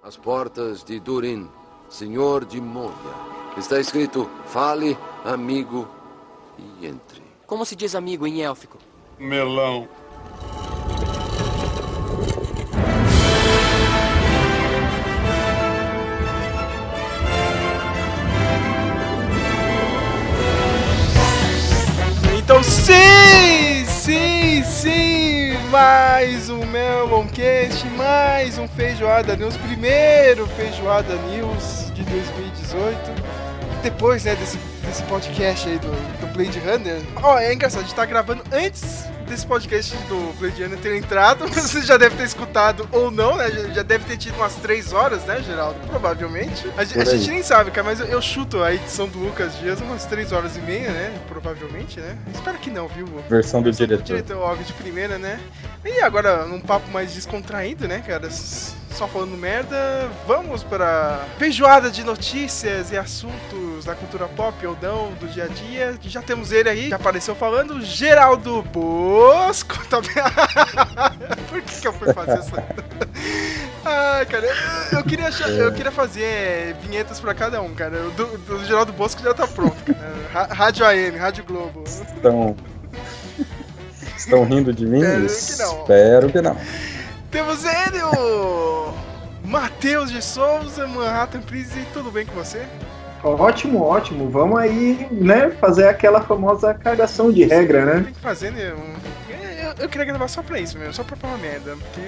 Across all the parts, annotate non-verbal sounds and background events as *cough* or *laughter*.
As portas de Durin, senhor de Moria. Está escrito: fale, amigo, e entre. Como se diz amigo em élfico? Melão. Então sim, sim, sim, mais um Meloncast, mais um Feijoada News, primeiro Feijoada News de 2018. Depois, né, desse, desse podcast aí do, do Blade Runner. Ó, é engraçado, a gente tá gravando antes desse podcast do Blade ter entrado. *laughs* Você já deve ter escutado ou não, né? Já, já deve ter tido umas 3 horas, né, Geraldo? Provavelmente. A, a gente nem sabe, cara, mas eu, eu, chuto a edição do Lucas Dias umas 3 horas e meia, né? Provavelmente, né? Espero que não, viu? Versão do Versão diretor. Do diretor, óbvio, de primeira, né? E agora, num papo mais descontraído, né, cara? Só falando merda, vamos para feijoada de notícias e assuntos da cultura pop ou não, do dia a dia. Já temos ele aí, já apareceu falando, Geraldo Bosco. *laughs* Tá... Por que, que eu fui fazer essa? Ai, cara, eu, eu queria achar, eu queria fazer vinhetas pra cada um, cara. O do, do Geraldo Bosco já tá pronto, cara. Rádio AM, Rádio Globo. Estão. Estão rindo de mim? Espero que não. Espero que não. Temos ele, o Matheus de Souza, Manhattan Prise, tudo bem com você? Ótimo, ótimo. Vamos aí, né, fazer aquela famosa cagação de regra, né? Tem que fazer, né? Eu, eu queria gravar só pra isso mesmo, só pra falar merda. Porque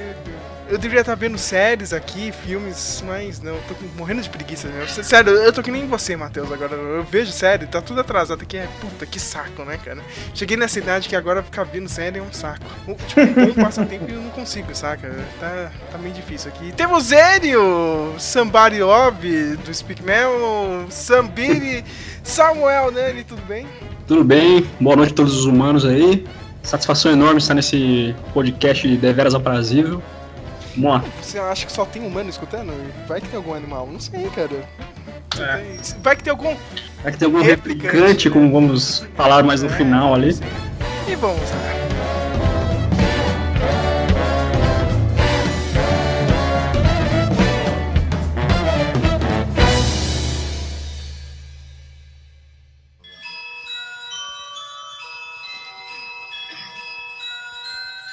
eu deveria estar vendo séries aqui, filmes, mas não, eu tô morrendo de preguiça mesmo. Sério, eu tô que nem você, Matheus, agora. Eu vejo série, tá tudo atrasado aqui. É puta, que saco, né, cara? Cheguei nessa idade que agora ficar vendo série é um saco. Tipo, um passatempo e eu não consigo, saca? Tá, tá meio difícil aqui. Temos ele, o Love, do Speak Mel, Sambiri, Samuel, né? Ele, tudo bem? Tudo bem, boa noite a todos os humanos aí. Satisfação enorme estar nesse podcast deveras aprazível. Vamos lá. Você acha que só tem humano escutando? Vai que tem algum animal? Não sei, cara. É. Vai que tem algum. Vai que tem algum replicante, replicante né? como vamos falar mais no é, final ali. Sim. E vamos lá.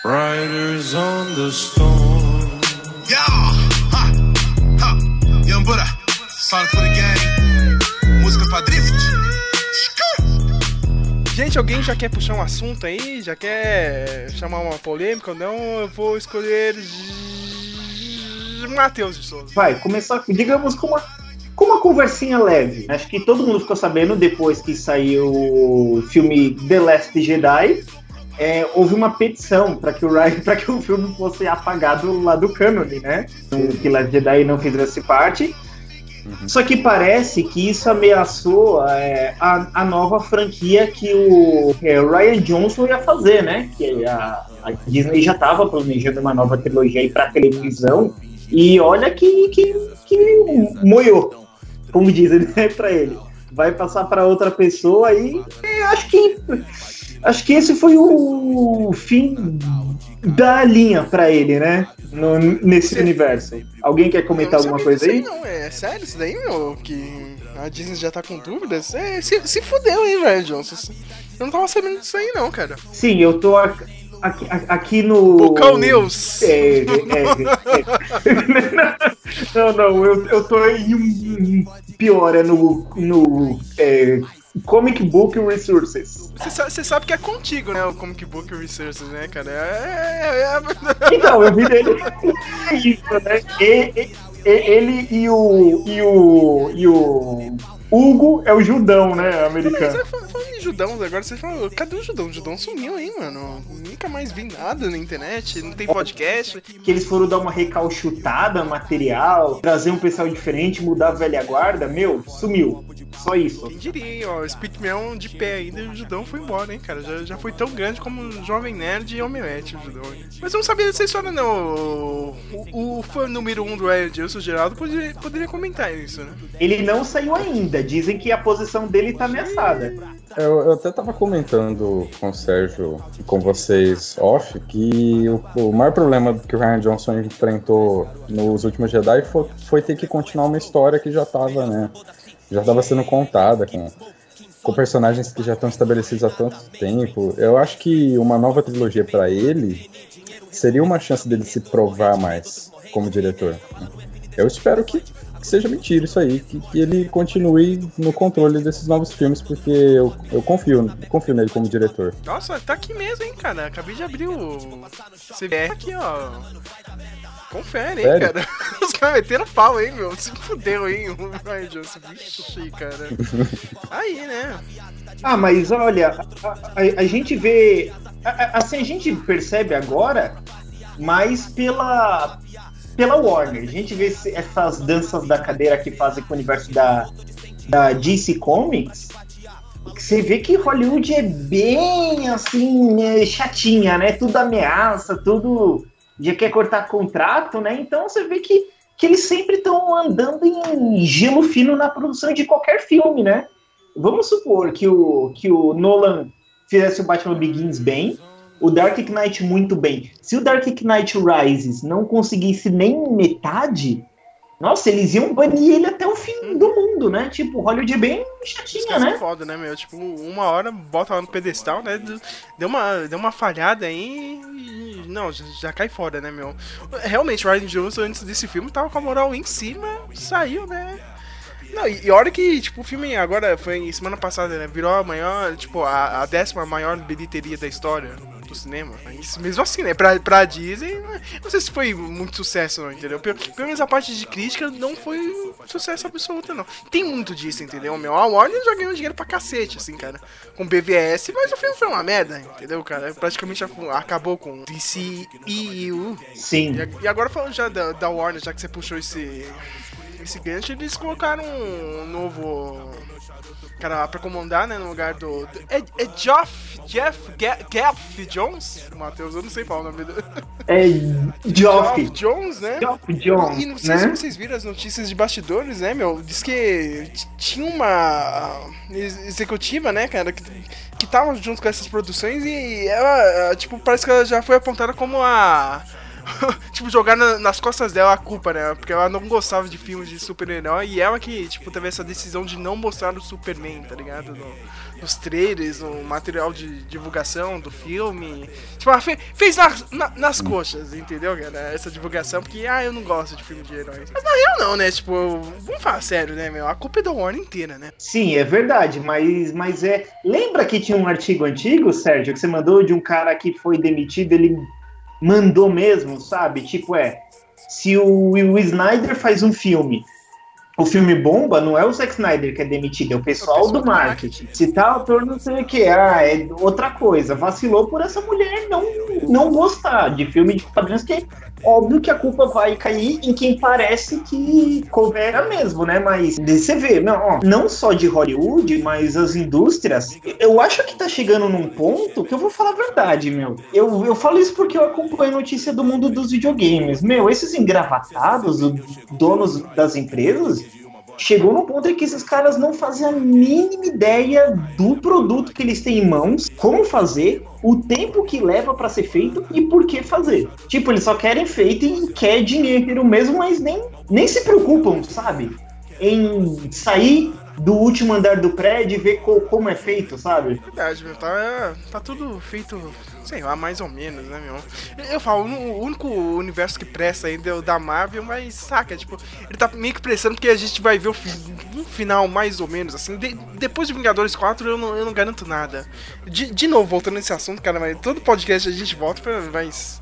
Riders on the storm. Yeah, ha, ha. Young Buddha, sorry for the game. Música pra drift. Gente, alguém já quer puxar um assunto aí? Já quer chamar uma polêmica ou não? Eu vou escolher. Matheus de Souza. Vai, começar, digamos, com uma com uma conversinha leve. Acho que todo mundo ficou sabendo depois que saiu o filme The Last Jedi é, houve uma petição para que o Ryan, *laughs* para que o filme fosse apagado lá do cânone, né? Que Last Jedi não fizesse parte. Uhum. Só que parece que isso ameaçou é, a, a nova franquia que o é, Ryan Johnson ia fazer, né? Que a, a Disney já estava planejando uma nova trilogia para televisão. E olha que, que, que moiou, como dizem *laughs* né, para ele. Vai passar para outra pessoa e acho que acho que esse foi o fim da linha para ele, né? No, nesse Sim. universo. Alguém quer comentar alguma coisa aí? Não, é sério isso daí, meu? Que a Disney já tá com dúvidas? É, se, se fudeu, hein, velho, Johnson? Eu não tava sabendo disso aí, não, cara. Sim, eu tô aqui, aqui no. Bucal News! É, é, é. *laughs* não, não, eu, eu tô em um. Pior, é no. no é, Comic Book Resources. Você sabe, sabe, que é contigo, né? O Comic Book Resources, né, cara? É, é, é... Então, eu vi dele isso, né? E, e, ele e o. e o. e o. Hugo é o Judão, né, americano. Falando em Judão, agora você falou, cadê o Judão? O Judão sumiu aí, mano. Nunca mais vi nada na internet, não tem podcast. Que eles foram dar uma recalchutada material, trazer um pessoal diferente, mudar a velha guarda, meu, sumiu. Só isso. Quem diria, ó, Speakman de pé ainda e o Judão foi embora, hein, cara. Já, já foi tão grande como o Jovem Nerd e Omelete, o Judão. Hein? Mas eu não sabia dessa história, não. O, o fã número um do Edilson Geraldo poderia, poderia comentar isso, né? Ele não saiu ainda. Dizem que a posição dele tá ameaçada. Eu, eu até tava comentando com o Sérgio e com vocês off que o, o maior problema que o Ryan Johnson enfrentou nos últimos Jedi foi, foi ter que continuar uma história que já tava, né? Já tava sendo contada com, com personagens que já estão estabelecidos há tanto tempo. Eu acho que uma nova trilogia pra ele seria uma chance dele se provar mais como diretor. Eu espero que seja mentira isso aí, que, que ele continue no controle desses novos filmes, porque eu, eu confio, confio nele como diretor. Nossa, tá aqui mesmo, hein, cara. Acabei de abrir o CBR aqui, ó. Confere, hein, Sério? cara. *laughs* Os caras meteram pau, hein, meu. Se fudeu, hein, o Ryan Johnson. Vixe, cara. Aí, né? Ah, mas olha, a, a- a gente vê. a- a- Assim, a gente percebe agora mais pela, pela Warner. A gente vê essas danças da cadeira que fazem com o universo da, da DC Comics. Você vê que Hollywood é bem assim, é, chatinha, né? Tudo ameaça, tudo já quer cortar contrato, né? Então você vê que, que eles sempre estão andando em gelo fino na produção de qualquer filme, né? Vamos supor que o, que o Nolan fizesse o Batman Begins bem, o Dark Knight muito bem. Se o Dark Knight Rises não conseguisse nem metade, nossa, eles iam banir ele até o fim do mundo, né? Tipo, Hollywood é bem chatinha, né? foda, né, meu? Tipo, uma hora bota lá no pedestal, né? Deu uma, deu uma falhada aí e. Não, já, já cai fora, né, meu? Realmente, o Ryan Johnson, antes desse filme, tava com a moral em cima, saiu, né? Não, e, e olha que, tipo, o filme agora foi semana passada, né? Virou a maior, tipo, a, a décima maior bilheteria da história do cinema. Mas mesmo assim, né? Pra, pra Disney, não sei se foi muito sucesso, não, entendeu? Pelo, pelo menos a parte de crítica não foi sucesso absoluto, não. Tem muito disso, entendeu? Meu, a Warner já ganhou dinheiro pra cacete, assim, cara. Com BVS, mas o filme foi uma merda, entendeu, cara? Praticamente afu- acabou com DCEU. Sim. E, e agora falando já da, da Warner, já que você puxou esse, esse gancho, eles colocaram um novo cara lá pra comandar, né, no lugar do... do- é, é Geoff, Jeff Geoff Jones? Matheus, eu não sei falar o nome dele. É Geoff. Geoff Jones, né? Geoff Jones, E não sei né? se vocês viram as notícias de bastidores, né, meu? Diz que tinha uma ex- executiva, né, cara, que, que tava junto com essas produções e ela, tipo, parece que ela já foi apontada como a. *laughs* tipo, jogar na- nas costas dela a culpa, né? Porque ela não gostava de filmes de super-herói e ela que, tipo, teve essa decisão de não mostrar o Superman, tá ligado? No- nos trailers, no material de divulgação do filme. Tipo, ela fe- fez nas, na- nas coxas, entendeu, cara? Essa divulgação, porque, ah, eu não gosto de filme de heróis. Mas na real, não, né? Tipo, vamos falar sério, né, meu? A culpa é da Warner inteira, né? Sim, é verdade, mas, mas é. Lembra que tinha um artigo antigo, Sérgio, que você mandou de um cara que foi demitido, ele mandou mesmo, sabe? Tipo, é. Se o Will Snyder faz um filme, o filme bomba, não é o Zack Snyder que é demitido, é o pessoal, pessoal do do marketing. Se tá autor não sei o que, ah, é outra coisa. Vacilou por essa mulher não, não gostar de filme de quadrinhos que óbvio que a culpa vai cair em quem parece que coopera mesmo, né? Mas você vê, não, ó, não só de Hollywood, mas as indústrias, eu acho que tá chegando num ponto que eu vou falar a verdade, meu. Eu, eu falo isso porque eu acompanho a notícia do mundo dos videogames. Meu, esses engravatados, os donos das empresas, chegou num ponto em que esses caras não fazem a mínima ideia do produto que eles têm em mãos, como fazer, o tempo que leva pra ser feito e por que fazer. Tipo, eles só querem feito e quer dinheiro mesmo, mas nem, nem se preocupam, sabe? Em sair do último andar do prédio e ver co- como é feito, sabe? Verdade, meu. Tá, tá tudo feito, sei lá, mais ou menos, né, meu? Eu falo, o único universo que presta ainda é o da Marvel, mas saca, tipo, ele tá meio que prestando porque a gente vai ver um final mais ou menos, assim. De- depois de Vingadores 4, eu não, eu não garanto nada. De, de novo, voltando nesse assunto, cara, mas todo podcast a gente volta pra. Mas.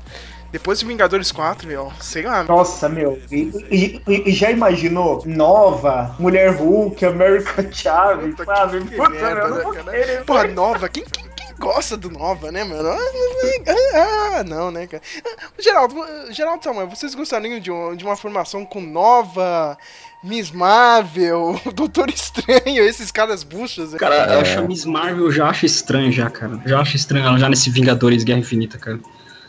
Depois de Vingadores 4, meu, sei lá, Nossa, meu, e, e- e- já imaginou? Nova, Mulher Hulk, América Chaves, Puta sabe? Puta, merda, né. Porra, nova, quem, quem, quem gosta do nova, né, mano? Ah, ah, não, né, cara? Ah, Geraldo, Geraldo Samuel, vocês gostariam de, um- de uma formação com nova, Miss Marvel, *laughs* Doutor Estranho, esses caras buchas? né? Cara, eu acho a Miss Marvel, eu já acho estranho já, cara. Já acho estranho ela já nesse Vingadores Guerra Infinita, cara.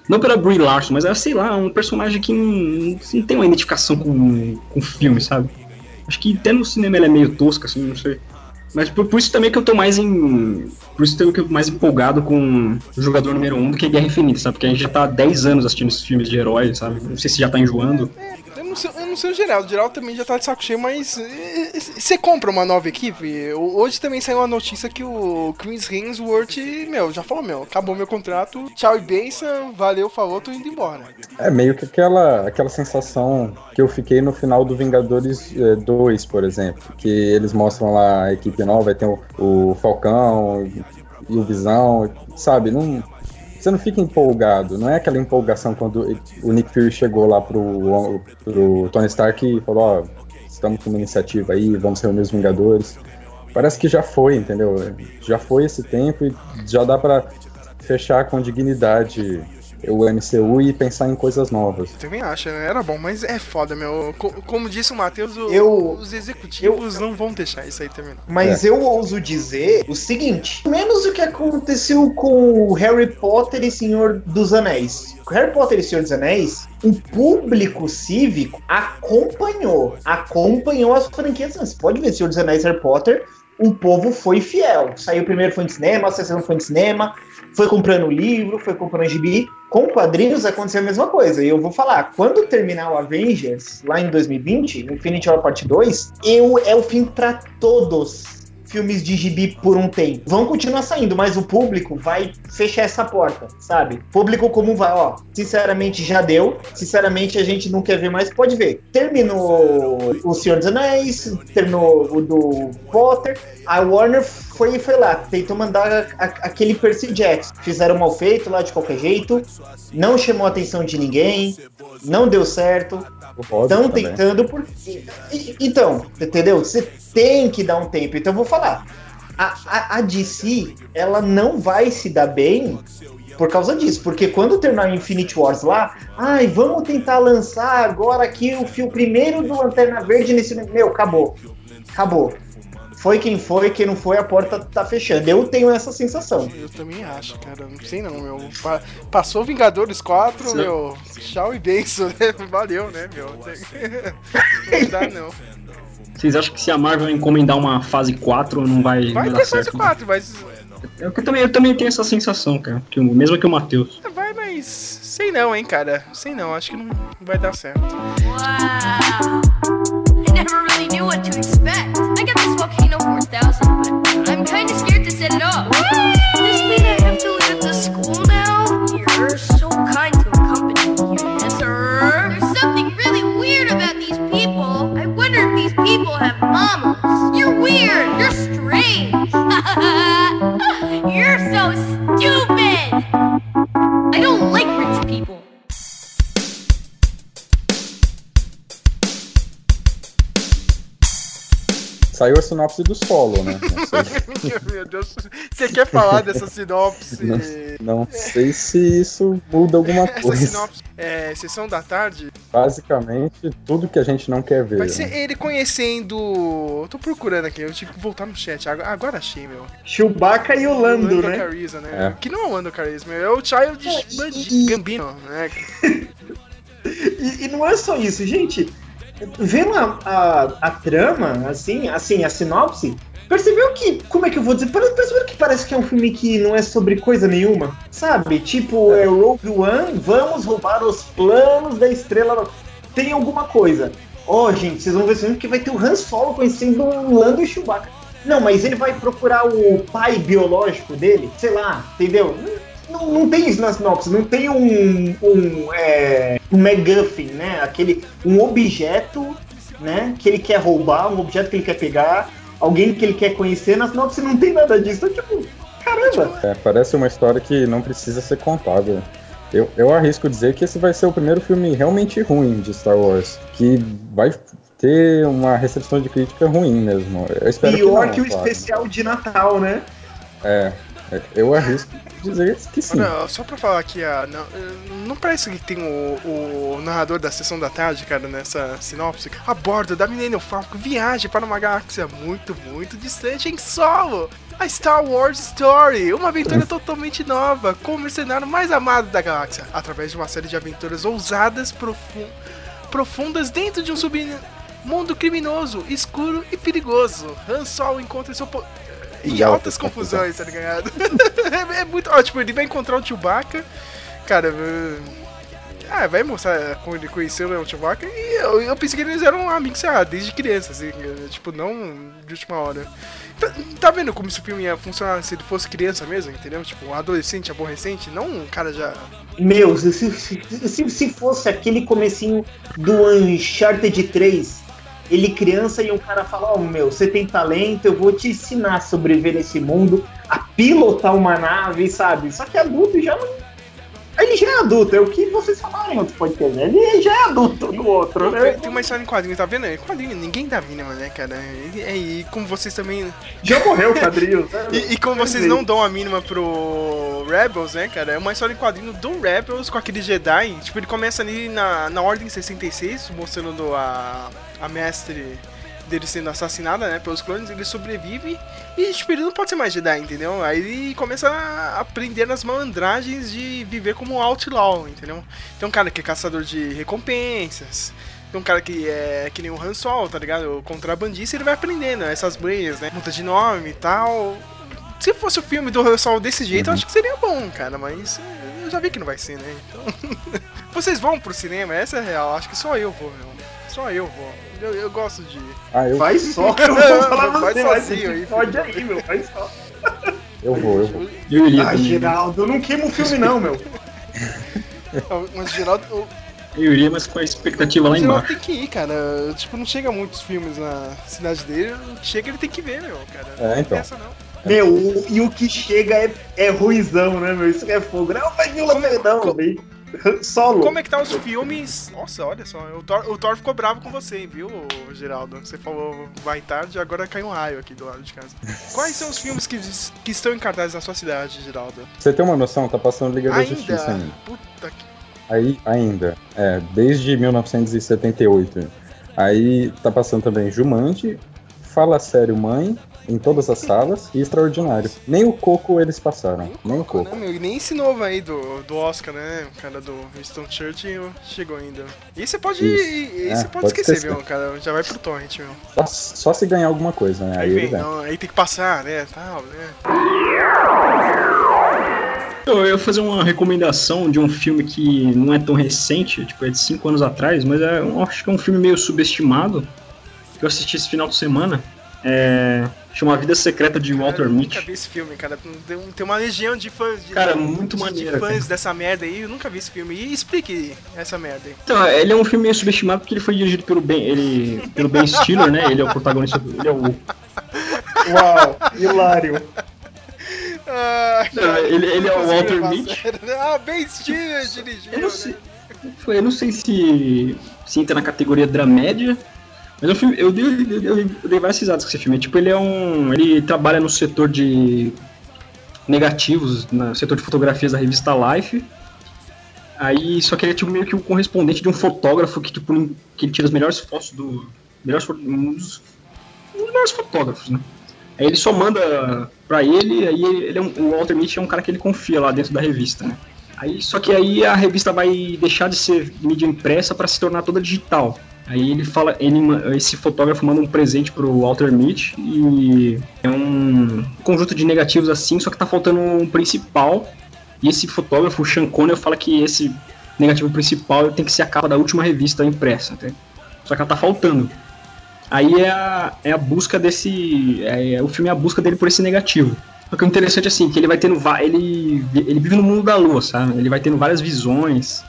Não pela Brie Larson, mas ela, sei lá, um personagem que não, não tem uma identificação com, com o filme, sabe? Acho que até no cinema ela é meio tosca, assim, não sei. Mas por, por isso também que eu tô mais em. Por isso também que eu tô mais empolgado com o jogador número 1 um do que Guerra Infinita, sabe? Porque a gente já tá há 10 anos assistindo esses filmes de heróis, sabe? Não sei se já tá enjoando. Sei, eu não sei o Geraldo. O Geraldo também já tá de saco cheio, mas. eh, eh, Você compra uma nova equipe? Hoje também saiu uma notícia que o Chris Hemsworth, meu, já falou, meu, acabou meu contrato. Tchau e benção, valeu, falou, tô indo embora. É meio que aquela, aquela sensação que eu fiquei no final do Vingadores eh, 2, por exemplo. Que eles mostram lá a equipe nova, tem o, o Falcão e o Visão, sabe? Não, você não fica empolgado, não é aquela empolgação quando o Nick Fury chegou lá pro, pro Tony Stark e falou, ó, estamos com uma iniciativa aí, vamos reunir os Vingadores. Parece que já foi, entendeu? Já foi esse tempo e já dá pra fechar com dignidade o MCU e pensar em coisas novas. Eu também acho, né? Era bom, mas é foda, meu. Co- como disse o Matheus, Eu- os executivos não vão deixar isso aí terminar. Mas eu ouso dizer o seguinte: menos o que aconteceu com o Harry Potter e Senhor dos Anéis. Harry Potter e Senhor dos Anéis, o público cívico acompanhou, acompanhou as franquias. Você pode ver Senhor dos Anéis e Harry Potter, o povo foi fiel. Saiu primeiro foi no cinema, a sessão foi no cinema, foi comprando livro, foi comprando gibi. Com quadrinhos aconteceu a mesma coisa. E eu vou falar, quando terminar o Avengers, lá em 2020, Infinity War Part 2, eu, é o fim pra todos filmes de gibi por um tempo. Vão continuar saindo, mas o público vai fechar essa porta, sabe? Público comum vai, ó, sinceramente já deu, sinceramente a gente não quer ver mais, pode ver. Terminou o Senhor dos Anéis, terminou o do Potter, a Warner foi e foi lá, tentou mandar a- a- aquele Percy Jackson. Fizeram mal feito lá de qualquer jeito, não chamou a atenção de ninguém, não deu certo. Estão tentando por. Então, entendeu? Você tem que dar um tempo. Então eu vou falar. A, a, a DC, ela não vai se dar bem por causa disso. Porque quando terminar o Infinity Wars lá, ai, vamos tentar lançar agora aqui o fio primeiro do Lanterna Verde nesse. Meu, acabou. Acabou. Foi quem foi, quem não foi, a porta tá fechando. Eu tenho essa sensação. Eu também acho, cara. Não sei não, meu. Pa- passou Vingadores 4, Sim. meu. Tchau e benção, né? *laughs* Valeu, né, meu? *laughs* Não dá, não. Vocês acham que se a Marvel encomendar uma fase 4 não vai, Vai ter fase certo? 4, mas. Eu, eu também, eu também tenho essa sensação, cara. Que, mesmo que o Matheus. Vai, mas. Sei não, hein, cara. Sei não. Acho que não vai dar certo. Wow. I never really knew what to expect. I got this Volcano 4000, but I'm kind of scared to set it off. Does this mean I have to leave the school now? You're so kind to accompany me sir. There's something really weird about these people. I wonder if these people have mamas. You're weird. You're strange. *laughs* You're so stupid. I don't like rich people. Saiu a sinopse do solo, né? *laughs* Meu Deus. Você quer falar dessa *laughs* sinopse? não, não sei se isso muda alguma Essa coisa. sinopse é sessão da tarde. Basicamente, tudo que a gente não quer ver. Vai ser né? ele conhecendo. Eu tô procurando aqui, eu tive que voltar no chat. Agora, achei, meu. Chewbacca e o Lando, né? Cariza, né? É. Que não é o Lando Cariza, meu. É o Child e- Gambino, né? *laughs* E, e não é só isso, gente. Vendo a, a, a trama, assim, assim, a sinopse, percebeu que. Como é que eu vou dizer? Percebeu que parece que é um filme que não é sobre coisa nenhuma? Sabe? Tipo, é Rogue One, vamos roubar os planos da estrela. Tem alguma coisa. Ó, gente, vocês vão ver esse filme que vai ter o Han Solo conhecendo o Lando e Chewbacca. Não, mas ele vai procurar o pai biológico dele? Sei lá, entendeu? Não, não tem isso na sinopse, não tem um, um, é, um MacGuffin, né? Aquele, um objeto, né? Que ele quer roubar, um objeto que ele quer pegar, alguém que ele quer conhecer. Na sinopse não tem nada disso. Então, tipo, caramba. É, parece uma história que não precisa ser contada. Eu, eu arrisco dizer que esse vai ser o primeiro filme realmente ruim de Star Wars. Que vai ter uma recepção de crítica ruim mesmo. Eu espero Pior que, que, não, o claro. especial de Natal, né? É, é, eu arrisco dizer que sim. Só pra falar aqui, ah, não, não parece que tem o, o narrador da sessão da tarde, cara, nessa sinopse? A bordo da Millennium Falcon viaja para uma galáxia muito, muito distante em solo. A Star Wars Story, uma aventura totalmente nova, com o mercenário mais amado da galáxia, através de uma série de aventuras ousadas, profu- profundas dentro de um sub Mundo criminoso, escuro e perigoso. Han Solo encontra seu E em altas altas confusões, tá ligado? *laughs* é, é muito. Ó, tipo, ele vai encontrar o Chewbacca. Cara, ah, vai mostrar como ele conheceu o Chewbacca. E eu, eu pensei que eles eram amigos, sei lá, desde criança, assim, tipo, não de última hora. Tá, tá vendo como esse filme ia funcionar se ele fosse criança mesmo, entendeu? Tipo, um adolescente aborrecente, não um cara já. Meu, se, se, se, se fosse aquele comecinho do Uncharted 3, ele criança e um cara fala, ó, oh, meu, você tem talento, eu vou te ensinar a sobreviver nesse mundo, a pilotar uma nave, sabe? Só que adulto já não. Ele já é adulto, é o que vocês falaram em outro podcast, né? Ele já é adulto no outro, né? Tem uma história em quadrinho, tá vendo? Em quadrinho, ninguém dá mínima, né, cara? E, e, e como vocês também. Já morreu o quadrinho. né? *laughs* E, e como vocês não dão a mínima pro Rebels, né, cara? É uma história em quadrinho do Rebels com aquele Jedi. Tipo, ele começa ali na, na Ordem 66, mostrando a, a mestre dele sendo assassinada, né, pelos clones, ele sobrevive e, tipo, ele não pode ser mais Jedi, entendeu? Aí ele começa a aprender nas malandragens de viver como outlaw, entendeu? Tem um cara que é caçador de recompensas, tem um cara que é que nem o Han Solo, tá ligado? O contrabandista, ele vai aprendendo essas manhas, né? Muda de nome e tal. Se fosse o filme do Han Solo desse jeito, eu acho que seria bom, cara, mas eu já vi que não vai ser, né? Então... *laughs* Vocês vão pro cinema? Essa é a real, acho que só eu vou, meu. Só eu vou. Eu, eu gosto de. Ah, eu, Vai só, eu vou falar sozinho aí, pode aí, meu, vai só. eu vou, eu vou. Eu iria Ah, também. Geraldo, eu não queimo o filme não, meu. Mas Geraldo, o Eu iria, mas com a expectativa lá Geraldo embaixo. tem que ir, cara. Tipo, não chega muitos filmes na cidade dele. Chega, ele tem que ver, meu, cara. É, Não então. pensa, não. Meu, o- e o que chega é, é ruizão, né, meu? Isso que é fogo. Não, vai vir o Lamerdão, velho. *laughs* Solo. Como é que tá os filmes? Nossa, olha só, o Thor, o Thor ficou bravo com você, hein, viu, Geraldo? Você falou vai tarde, agora caiu um raio aqui do lado de casa. *laughs* Quais são os filmes que, que estão em cartaz na sua cidade, Geraldo? Você ter uma noção, tá passando Liga da Justiça Ainda? ainda. Puta que. Aí, ainda, é, desde 1978. Aí tá passando também Jumanji, Fala Sério Mãe, em todas as salas, e Extraordinário. Nem o Coco eles passaram, nem o Coco, Coco. né, meu? E nem esse novo aí do, do Oscar, né? O cara do Winston Churchill chegou ainda. E você pode. Isso. E É, você pode, pode esquecer, esquecer. meu, cara. Já vai pro torrent, meu. Só, só se ganhar alguma coisa, né? Aí Aí vem, vem. não, aí tem que passar, né? Tal, né? Eu ia fazer uma recomendação de um filme que não é tão recente, tipo, é de 5 anos atrás, mas é, eu acho que é um filme meio subestimado, que eu assisti esse final de semana. É, chama A Vida Secreta de Walter Cara, eu Mitty. nunca vi esse filme, cara. Tem, tem uma legião de fãs. De, Cara, muito de, maneiro, De fãs cara. dessa merda aí, eu nunca vi esse filme. E explique essa merda aí. Então, ele é um filme meio subestimado porque ele foi dirigido pelo Ben, ele, pelo ben Stiller, né? Ele é o protagonista, ele é o *laughs* Uau, hilário. Ah, Não, ele- ele é o Walter Mitty. Ah, Ben Stiller dirigiu. Eu não né? sei, foi- eu não sei se, se entra na categoria dramédia, mas um eu dei, eu, eu dei várias risadas com esse filme. Tipo, ele é um. Ele trabalha no setor de negativos, no setor de fotografias da revista Life. Aí, só que ele é tipo meio que o correspondente de um fotógrafo que, tipo, que ele tira as melhores fotos do. Melhores, um dos, um dos melhores fotógrafos, né? Aí ele só manda pra ele, aí ele é um, o Walter Mitty é um cara que ele confia lá dentro da revista, né? Aí, só que aí a revista vai deixar de ser mídia impressa para se tornar toda digital. Aí ele fala, ele, esse fotógrafo manda um presente pro Walter Mitty e é um conjunto de negativos assim, só que tá faltando um principal. E esse fotógrafo, o Sean Connery, fala que esse negativo principal tem que ser a capa da última revista impressa, tá? Só que ela tá faltando. Aí é a, é a busca desse. É, é- o filme é a busca dele por esse negativo. Só que o interessante é assim, que ele vai tendo. Ele, ele vive no mundo da lua, sabe? Ele vai tendo várias visões.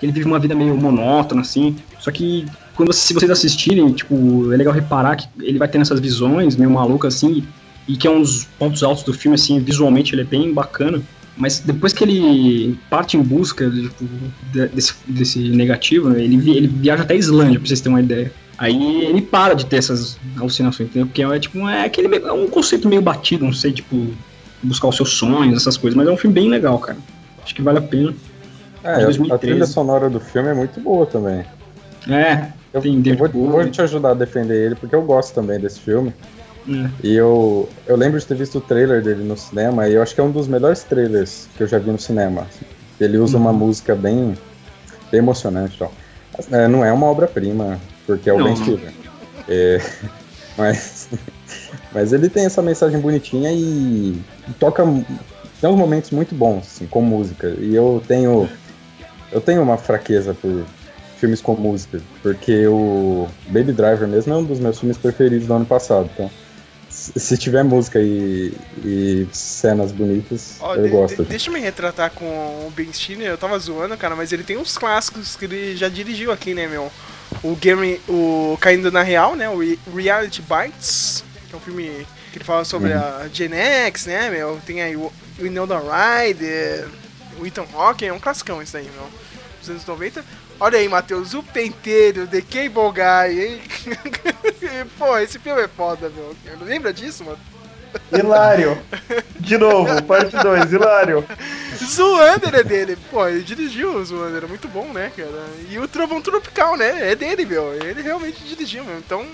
Ele vive uma vida meio monótona, assim. Só que quando se vocês assistirem, tipo, é legal reparar que ele vai tendo essas visões meio malucas, assim, e que é um dos pontos altos do filme, assim, visualmente ele é bem bacana. Mas depois que ele parte em busca tipo, de- desse, desse negativo, né, ele, ele viaja até a Islândia, pra vocês terem uma ideia. Aí ele para de ter essas alucinações, entendeu? Porque é tipo é aquele é um conceito meio batido, não sei, tipo, buscar os seus sonhos, essas coisas, mas é um filme bem legal, cara. Acho que vale a pena. É, a 2013. trilha sonora do filme é muito boa também. É, Eu, Tem eu vou, vou te ajudar a defender ele, porque eu gosto também desse filme. é. E eu, eu lembro de ter visto o trailer dele no cinema, e eu acho que é um dos melhores trailers que eu já vi no cinema. Ele usa uma música bem, bem emocionante e tal. É, não é uma obra-prima, porque é o Não, Ben. Stiller. É, *laughs* mas, *laughs* mas ele tem essa mensagem bonitinha e toca tem uns momentos muito bons assim, com música. E eu tenho eu tenho uma fraqueza por filmes com música, porque o Baby Driver mesmo é um dos meus filmes preferidos do ano passado. Então, se tiver música e, e cenas bonitas, Ó, eu de- gosto. de- deixa eu me retratar com o Ben Stiller, eu tava zoando, cara, mas ele tem uns clássicos que ele já dirigiu aqui, né, meu? O Game, o Caindo na Real, né? O Re- Reality Bites, que é um filme que ele fala sobre Uhum. a Gen X, né, meu? Tem aí o Winona Ryder, o Ethan Hawke, é um classicão isso aí, meu. Dos anos 90. Olha aí, Matheus, o penteiro de Cable Guy, hein? *laughs* Pô, esse filme é foda, meu. Lembra disso, mano? Hilário. De novo, parte 2, Hilário. Zoander é dele. Pô, ele dirigiu o Zoander, é muito bom, né, cara? E o Trovão Tropical, né? É dele, meu. Ele realmente dirigiu, meu. Então,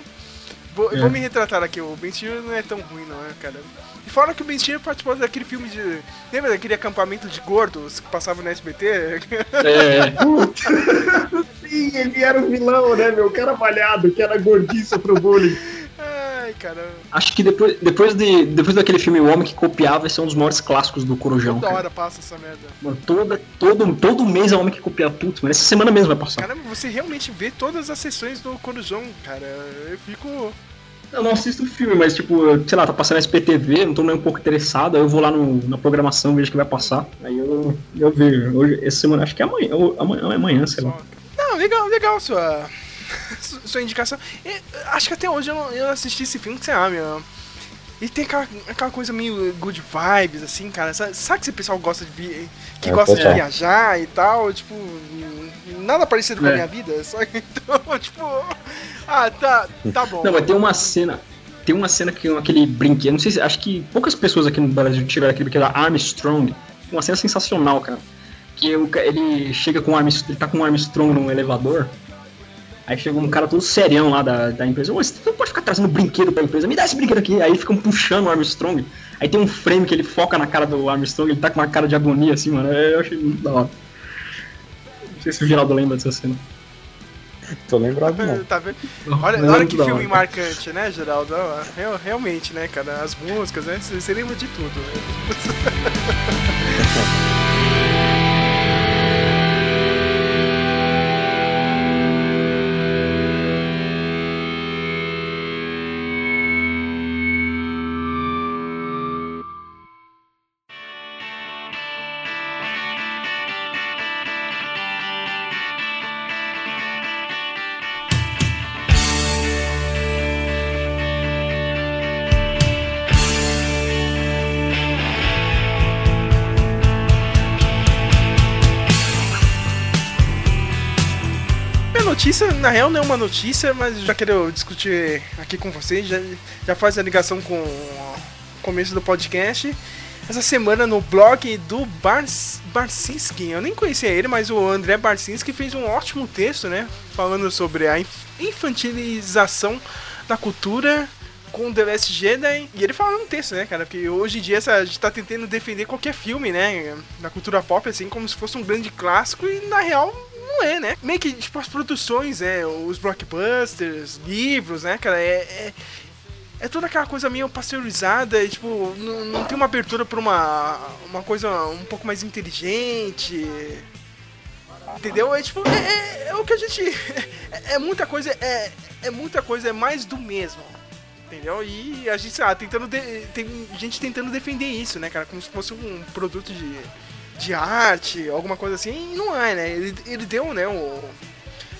vou, É. vou me retratar aqui. O Ben Stiller não é tão ruim, não é, cara? E fora que o Ben Stiller participou daquele filme de... Lembra daquele acampamento de gordos que passava no SBT? É, *laughs* Sim, ele era o vilão, né, meu? O cara malhado, que era gordiço pro bullying. Ai, cara. acho que depois, depois, de, depois daquele filme O Homem que Copiava, esse é um dos maiores clássicos do Corujão. Toda Cara. hora passa essa merda. Mano, toda, todo, todo mês é o Homem que Copiava. Putz, mas essa semana mesmo vai passar. Caramba, você realmente vê todas as sessões do Corujão, cara. Eu fico... Eu não assisto o filme, mas tipo, sei lá, tá passando SPTV, não tô nem um pouco interessado, aí eu vou lá no- na programação, vejo que vai passar. Aí eu, eu vejo. Hoje, essa semana, acho que é amanhã, ou amanhã, ou é amanhã, sei lá. Não, legal, legal sua, su- *laughs* sua indicação. Acho que até hoje eu não, eu assisti esse filme, que sei lá, meu. E tem aquela, aquela coisa meio good vibes, assim, cara. Sabe, sabe que esse pessoal gosta de vi- que É, gosta de viajar e tal? Tipo, nada parecido com a É. minha vida. Só que, *laughs* então, tipo. Ah, tá, tá bom. Não, mas tem uma cena. Tem uma cena que aquele brinquedo. Não sei se. Acho que poucas pessoas aqui no Brasil tiveram aquele brinquedo Armstrong. Uma cena sensacional, cara. Que ele chega com o Armstrong. Ele tá com o Armstrong num elevador. Aí chega um cara todo serião lá da, da empresa. Ô, você não pode ficar trazendo brinquedo pra empresa. Me dá esse brinquedo aqui. Aí ficam puxando o Armstrong. Aí tem um frame que ele foca na cara do Armstrong. Ele tá com uma cara de agonia assim, mano. Eu achei muito da hora. Não sei se o Geraldo lembra dessa cena. Tô lembrado não. Tá vendo? Olha, é olha que filme hora. marcante, né, Geraldo? Real- realmente, né, cara? As músicas, né? Você você lembra de tudo, né? *laughs* na real, não é uma notícia, mas já quero discutir aqui com vocês. Já, já faz a ligação com o começo do podcast. Essa semana no blog do Bars, Barcinski, eu nem conhecia ele, mas o André Barcinski fez um ótimo texto, né? Falando sobre a inf- infantilização da cultura com The Last Jedi. E ele fala no texto, né, cara? Porque hoje em dia essa, a gente tá tentando defender qualquer filme, né? Da cultura pop, assim, como se fosse um grande clássico. E na real, não é, né? Meio que, tipo, as produções, né? Os blockbusters, livros, né, cara? É, é, é toda aquela coisa meio pasteurizada e, tipo, não, não tem uma abertura pra uma, uma coisa um pouco mais inteligente. Entendeu? É tipo, é, é- é o que a gente. É, *laughs* é muita coisa, é, é muita coisa, é mais do mesmo. Entendeu? E a gente, lá, tentando. de- tem gente tentando defender isso, né, cara? Como se fosse um produto de, de arte, alguma coisa assim. E não é, né? Ele, ele deu, né, o-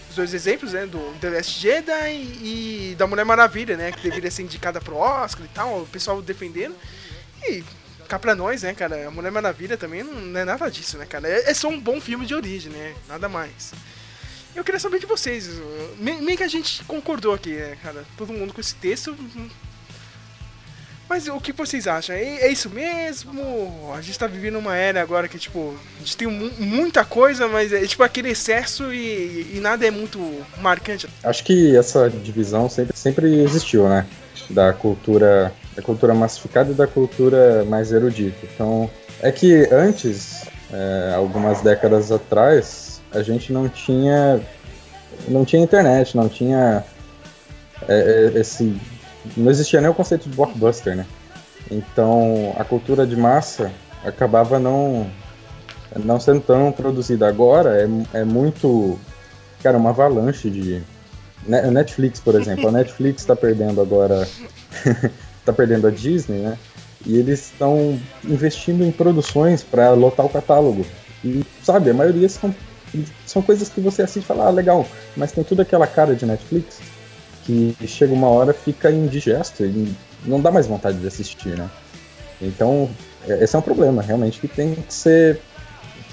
os dois exemplos, né? Do The Last Jedi e, da Mulher Maravilha, né? Que deveria ser indicada pro Oscar e tal, o pessoal defendendo. E cá pra nós, né, cara? A Mulher Maravilha também não, é nada disso, né, cara? É, é só um bom filme de origem, né? Nada mais. Eu queria saber de vocês. me- Meio que a gente concordou aqui, né, cara? Todo mundo com esse texto. Mas o que vocês acham? É, é isso mesmo? A gente tá vivendo uma era agora que, tipo, a gente tem mu- muita coisa, mas é tipo aquele excesso e, e nada é muito marcante. Acho que essa divisão sempre, sempre existiu, né? Da cultura, da cultura massificada e da cultura mais erudita. Então, é que antes, é, algumas décadas atrás, a gente não tinha, não tinha internet, não tinha é, é, esse, não existia nem o conceito de blockbuster, né? Então a cultura de massa acabava não não sendo tão produzida. Agora é, é muito cara uma avalanche de Netflix por exemplo. A Netflix está perdendo agora está *laughs* perdendo a Disney né? E eles estão investindo em produções para lotar o catálogo. E sabe a maioria são são coisas que você assiste e fala ah legal mas tem tudo aquela cara de Netflix que chega uma hora fica indigesto e não dá mais vontade de assistir né então é, esse é um problema realmente que tem que ser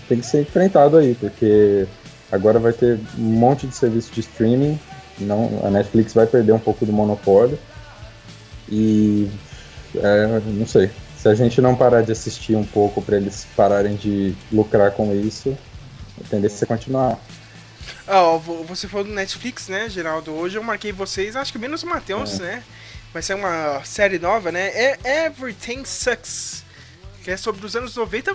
tem que ser enfrentado aí, porque agora vai ter um monte de serviço de streaming, não, a Netflix vai perder um pouco do monopólio e é, não sei. Se a gente não parar de assistir um pouco para eles pararem de lucrar com isso, a tendência é continuar. Oh, você falou do Netflix, né, Geraldo? Hoje eu marquei vocês, acho que menos o Matheus, é. né? Vai ser uma série nova, né? É Everything Sucks que é sobre os anos 90,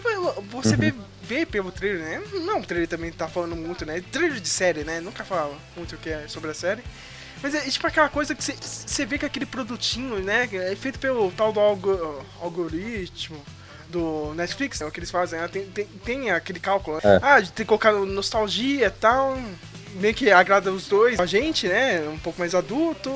você uhum. vê, vê pelo trailer, né? Não, o trailer também tá falando muito, né? Trailer de série, né? Nunca fala muito o que é sobre a série. Mas é tipo aquela coisa que você vê que aquele produtinho, né? É feito pelo tal do algo, algoritmo do Netflix, é o que eles fazem, né? tem, tem, tem aquele cálculo. Né? É. Ah, de ter colocado nostalgia e tal. Meio que agrada os dois. A gente, né? Um pouco mais adulto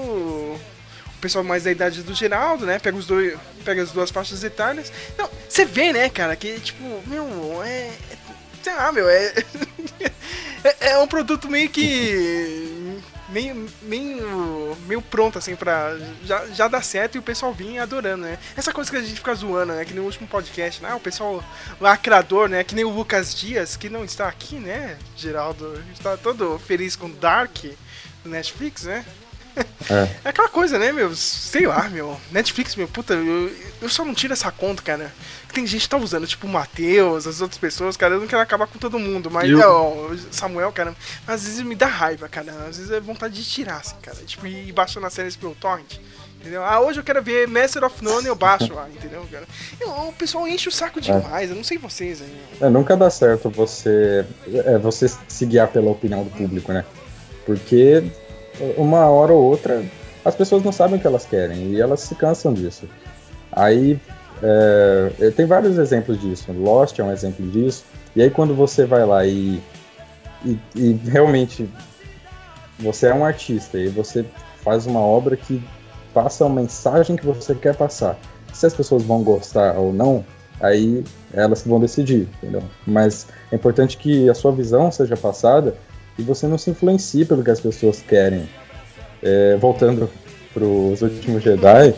o pessoal mais da idade do Geraldo, né? Pega, os dois, pega as duas faixas etárias. Não, você vê, né, cara, que tipo, meu, é. é sei lá, meu, é, *laughs* é. é um produto meio que. Meio, meio, meio pronto, assim, pra já, já dar certo e o pessoal vir adorando, né? Essa coisa que a gente fica zoando, né? Que no último podcast, né? O pessoal lacrador, né? Que nem o Lucas Dias, que não está aqui, né, Geraldo? Está todo feliz com Dark no Netflix, né? É. é. aquela coisa, né, meu? Sei lá, meu. Netflix, meu, puta, eu, eu só não tiro essa conta, cara. Tem gente que tá usando, tipo o Matheus, as outras pessoas, cara. Eu não quero acabar com todo mundo, mas eu... ó, Samuel, cara, às vezes me dá raiva, cara. Às vezes é vontade de tirar, assim, cara. Tipo, ir baixando as séries pelo torrent. Entendeu? Ah, hoje eu quero ver Master of None, eu baixo lá, entendeu, cara? Eu, o pessoal enche o saco demais, é. eu não sei vocês aí. É, nunca dá certo você, é, você se guiar pela opinião do público, né? Porque uma hora ou outra as pessoas não sabem o que elas querem e elas se cansam disso. Aí é, tem vários exemplos disso. Lost é um exemplo disso. E aí quando você vai lá e, e, e realmente você é um artista e você faz uma obra que passa a mensagem que você quer passar. Se as pessoas vão gostar ou não, aí elas vão decidir, entendeu? Mas é importante que a sua visão seja passada e você não se influencie pelo que as pessoas querem. É, voltando pros últimos Jedi,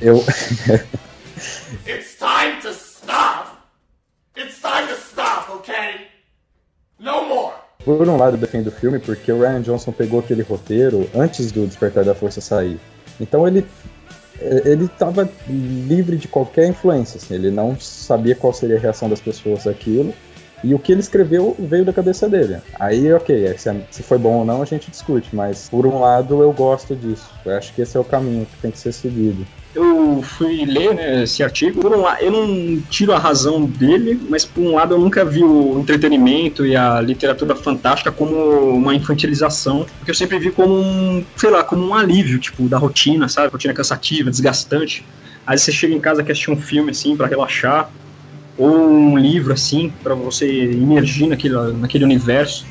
eu. *laughs* It's time to stop! It's time to stop, okay? No more! Por um lado, eu defendo o filme porque o Ryan Johnson pegou aquele roteiro antes do Despertar da Força sair. Então ele ele estava livre de qualquer influência, assim, ele não sabia qual seria a reação das pessoas àquilo e o que ele escreveu veio da cabeça dele. Aí, ok, é, se, foi bom ou não a gente discute, mas por um lado eu gosto disso. Eu acho que esse é o caminho que tem que ser seguido. Eu fui ler né, esse artigo. Por um lado, eu não tiro a razão dele, mas por um lado eu nunca vi o entretenimento e a literatura fantástica como uma infantilização, porque eu sempre vi como um, sei lá, como um alívio, tipo, da rotina, sabe? Rotina cansativa, desgastante. Aí você chega em casa quer assistir um filme assim para relaxar ou um livro assim para você imergir naquele, naquele universo.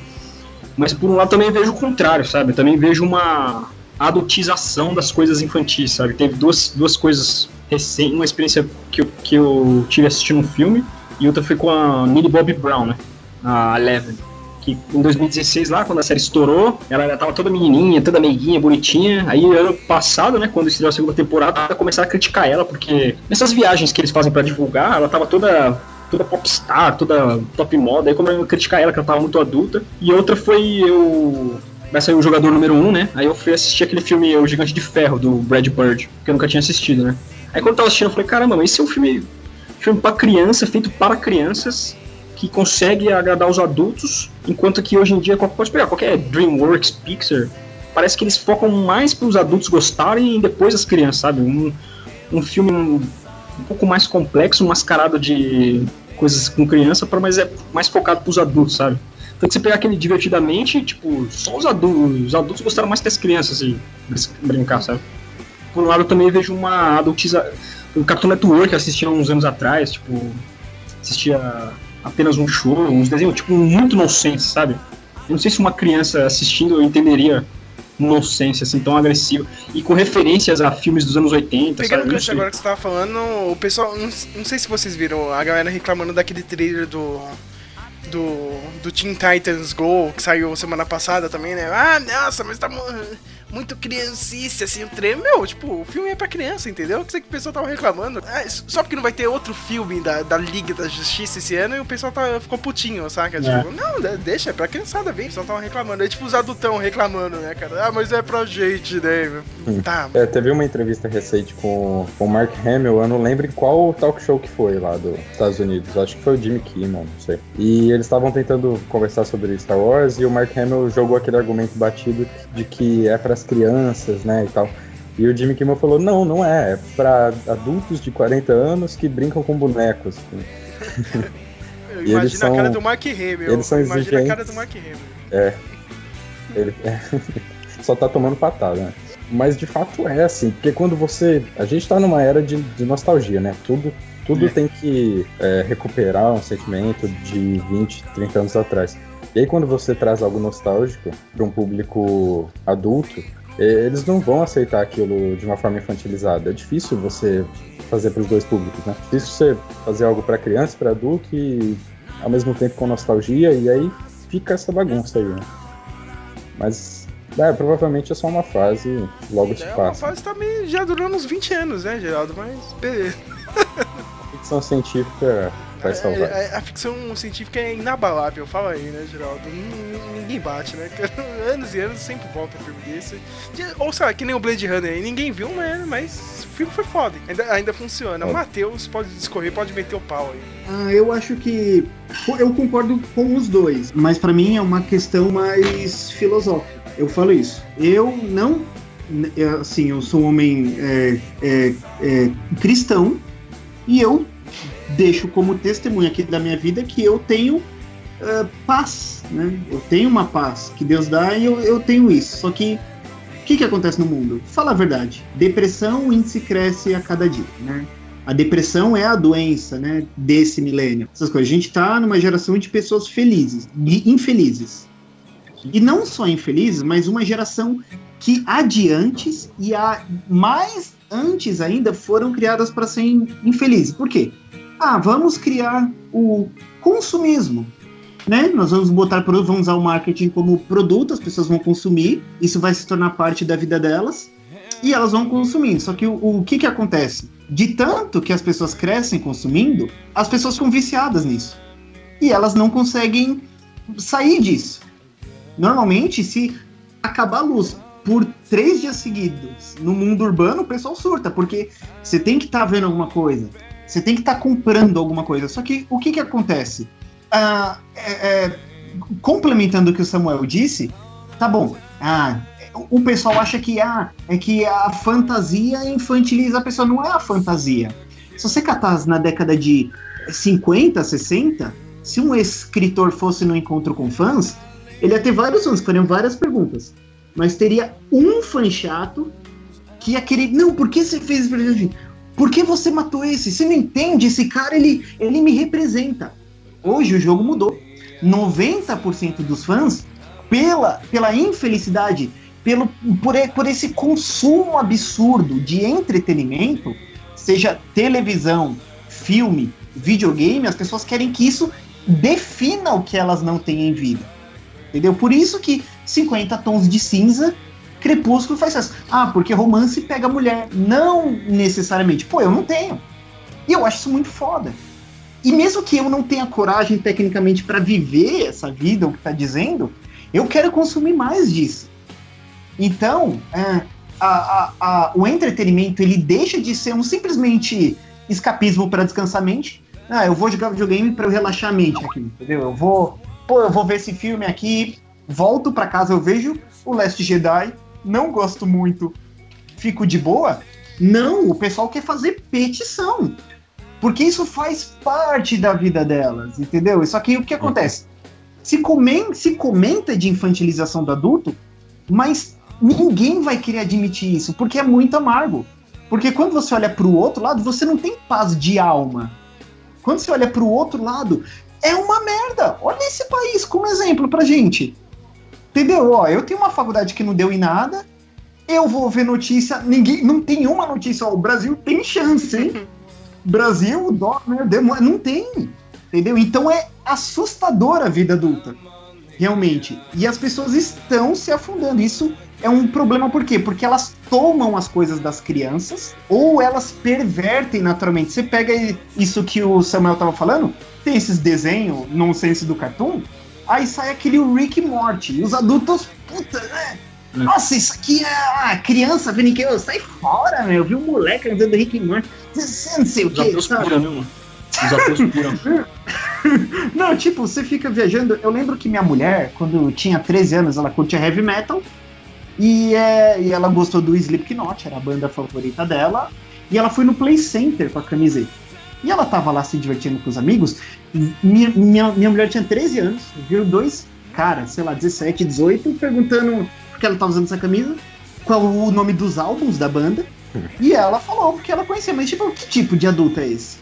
Mas por um lado também vejo o contrário, sabe? também vejo uma adultização das coisas infantis, sabe? Teve duas, duas coisas recentes, uma experiência que eu, que eu tive assistindo um filme e outra foi com a Millie Bobby Brown, né? A Eleven. Que em 2016 lá, quando a série estourou, ela já tava toda menininha, toda meiguinha, bonitinha. Aí ano passado, né, quando estreou a segunda temporada, começaram a criticar ela, porque nessas viagens que eles fazem para divulgar, ela tava toda toda popstar, toda top moda. Aí começaram a criticar ela, que ela tava muito adulta. E outra foi eu. Vai sair o jogador número 1, um, né? Aí eu fui assistir aquele filme O Gigante de Ferro, do Brad Bird, que eu nunca tinha assistido, né? Aí quando eu tava assistindo, eu falei, caramba, esse é um filme, filme pra criança, feito para crianças, que consegue agradar os adultos, enquanto que hoje em dia, pode pegar qualquer DreamWorks, Pixar, parece que eles focam mais para os adultos gostarem e depois as crianças, sabe? Um, um filme um, pouco mais complexo, mascarado de coisas com criança, mas é mais focado para os adultos, sabe? Tanto que você pegar aquele divertidamente, tipo, só os adultos, os adultos gostaram mais que as crianças, assim, brincar, sabe? Por um lado, eu também vejo uma adultiza. O Cartoon Network assistia uns anos atrás, tipo, assistia apenas um show, uns desenhos, tipo, muito nonsense, sabe? Eu não sei se uma criança assistindo entenderia nonsense, assim, tão agressivo. E com referências a filmes dos anos 80, Pegando sabe? o gancho agora que você tava falando, o pessoal. Não, não sei se vocês viram a galera reclamando daquele trailer do. Do, do Teen Titans Go, que saiu semana passada também, né? Ah, nossa, mas tá muito criancice, assim, o trailer. Meu, tipo, o filme é pra criança, entendeu? Que sei que o pessoal tava reclamando. Ah, só porque não vai ter outro filme da, da Liga da Justiça esse ano e o pessoal tá, ficou putinho, saca? É. Tipo, não, de- deixa, é pra criançada ver. O pessoal tava reclamando. Aí, tipo, os adultão reclamando, né, cara? Ah, mas é pra gente, né? Tá, É, teve uma entrevista recente com, com o Mark Hamill, eu não lembro em qual talk show que foi lá dos Estados Unidos, acho que foi o Jimmy Kimmel, não sei. E eles estavam tentando conversar sobre Star Wars e o Mark Hamill jogou aquele argumento batido de que é pras crianças, né, e tal. E o Jimmy Kimmel falou, não, não é, é pra adultos de 40 anos que brincam com bonecos. *laughs* Imagino eles a cara são- do Mark Hamill. eles são Imagina a cara exigentes. do Mark Hamill. É. Ele *laughs* só tá tomando patada, né? Mas de fato é assim, porque quando você. A gente tá numa era de, de nostalgia, né? Tudo, tudo É. tem que é, recuperar um sentimento de 20, 30 anos atrás. E aí quando você traz algo nostálgico para um público adulto, eles não vão aceitar aquilo de uma forma infantilizada. É difícil você fazer para os dois públicos, né? É difícil você fazer algo para criança, para adulto e ao mesmo tempo com nostalgia e aí fica essa bagunça aí, né? Mas é, provavelmente é só uma fase, logo se É uma passa. fase também já durando uns 20 anos, né, Geraldo? Mas beleza. *laughs* Ficção científica vai salvar. É, é, a ficção científica é inabalável, fala aí, né, Geraldo? Nin- nin- Ninguém bate, né? *laughs* anos e anos sempre volta um filme desse. De- Ou sei lá, que nem o Blade Runner aí, ninguém viu, mas, mas o filme foi foda. Ainda, ainda funciona. O. Matheus pode discorrer, pode meter o pau aí. Ah, eu acho que eu concordo com os dois, mas pra mim é uma questão mais filosófica. Eu falo isso. Eu não, é, assim, eu sou um homem é, é, é, cristão e eu deixo como testemunho aqui da minha vida que eu tenho é, paz, né? Eu tenho uma paz que Deus dá e eu, eu tenho isso. Só que o que, que acontece no mundo? Fala a verdade. Depressão, o índice cresce a cada dia, né? A depressão é a doença, né, desse milênio. Essas coisas. A gente tá numa geração de pessoas felizes e infelizes. E não só infelizes, mas uma geração que adiantes e a mais antes ainda foram criadas para serem infelizes. Por quê? Ah, vamos criar o consumismo. Né? Nós vamos botar vamos usar o marketing como produto, as pessoas vão consumir, isso vai se tornar parte da vida delas e elas vão consumindo. Só que o, o que que acontece? De tanto que as pessoas crescem consumindo, as pessoas ficam viciadas nisso. E elas não conseguem sair disso. Normalmente, se acabar a luz por três dias seguidos no mundo urbano, o pessoal surta, porque você tem que estar vendo alguma coisa, você tem que estar comprando alguma coisa. Só que o que que acontece? Ah, é- é, complementando o que o Samuel disse, tá bom. Ah, o pessoal acha que ah, é que a fantasia infantiliza a pessoa. Não é a fantasia. Se você catar na década de 50, 60, se um escritor fosse no encontro com fãs, ele ia ter vários fãs, fariam várias perguntas. Mas teria um fã chato que ia querer. Não, por que você fez esse? Por que você matou esse? Você não entende? Esse cara, ele, ele me representa. Hoje o jogo mudou. 90% dos fãs, pela, pela infelicidade, pelo, por, por esse consumo absurdo de entretenimento, seja televisão, filme, videogame, as pessoas querem que isso defina o que elas não têm em vida. Entendeu? Por isso que 50 tons de cinza, Crepúsculo faz isso. Ah, porque romance pega mulher. Não necessariamente. Pô, eu não tenho. E eu acho isso muito foda. E mesmo que eu não tenha coragem tecnicamente para viver essa vida, o que tá dizendo, eu quero consumir mais disso. Então, é, a- a- a- o entretenimento ele deixa de ser um simplesmente escapismo para descansar a mente. Ah, eu vou jogar videogame para eu relaxar a mente aqui, entendeu? Eu vou, pô, eu vou ver esse filme aqui, volto para casa, eu vejo o Last Jedi, não gosto muito, fico de boa. Não, o pessoal quer fazer petição. Porque isso faz parte da vida delas, entendeu? Só que o que acontece? Se, comen se comenta de infantilização do adulto, mas ninguém vai querer admitir isso, porque é muito amargo. Porque quando você olha para o outro lado, você não tem paz de alma. Quando você olha para o outro lado, é uma merda. Olha esse país como exemplo pra gente. Entendeu? Ó, eu tenho uma faculdade que não deu em nada. Eu vou ver notícia, ninguém, não tem uma notícia. Ó, o Brasil tem chance, hein? *laughs* Brasil, dó, né, demo- não tem. Entendeu? Então é assustadora a vida adulta. Realmente. E as pessoas estão se afundando. Isso é um problema por quê? Porque elas tomam as coisas das crianças ou elas pervertem naturalmente. Você pega isso que o Samuel tava falando, tem esses desenhos nonsense do cartoon, aí sai aquele Rick Morty. E os adultos, puta, né? Nossa, isso aqui é a criança vendo que eu sai fora, meu. Eu vi um moleque andando Rick Morty. Você não sei o Os que. ateus pura, né, mano? Os pura. *laughs* Não, tipo, você fica viajando. Eu lembro que minha mulher, quando tinha 13 anos, ela curtia heavy metal. E, é, e ela gostou do Slipknot, era a banda favorita dela. E ela foi no Play Center com a camiseta. E ela tava lá se divertindo com os amigos. Minha, minha, minha mulher tinha 13 anos, viu dois caras, sei lá, 17, 18, perguntando por que ela tava usando essa camisa, qual o nome dos álbuns da banda. *laughs* E ela falou porque ela conhecia, mas tipo, que tipo de adulto é esse?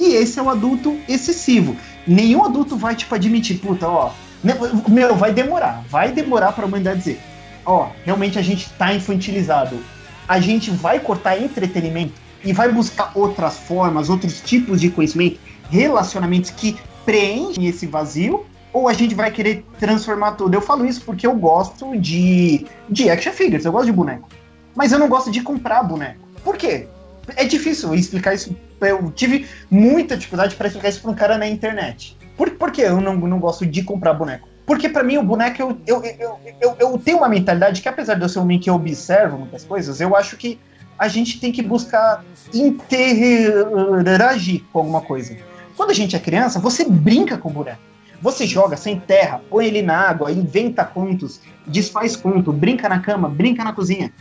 E esse é o adulto excessivo. Nenhum adulto vai, tipo, admitir, puta, ó. né, Meu, vai demorar. Vai demorar pra humanidade dizer. Ó, realmente a gente tá infantilizado. A gente vai cortar entretenimento e vai buscar outras formas, outros tipos de conhecimento, relacionamentos que preenchem esse vazio, ou a gente vai querer transformar tudo. Eu falo isso porque eu gosto de, de action figures, eu gosto de boneco. Mas eu não gosto de comprar boneco. Por quê? É difícil explicar isso. Eu tive muita dificuldade para explicar isso para um cara na internet. Por, por que eu não, não gosto de comprar boneco? Porque para mim o boneco, eu, eu, eu, eu, tenho uma mentalidade que, apesar de eu ser um homem que observa muitas coisas, eu acho que a gente tem que buscar interagir com alguma coisa. Quando a gente é criança, você brinca com o boneco. Você joga sem terra, põe ele na água, inventa contos, desfaz conto, brinca na cama, brinca na cozinha.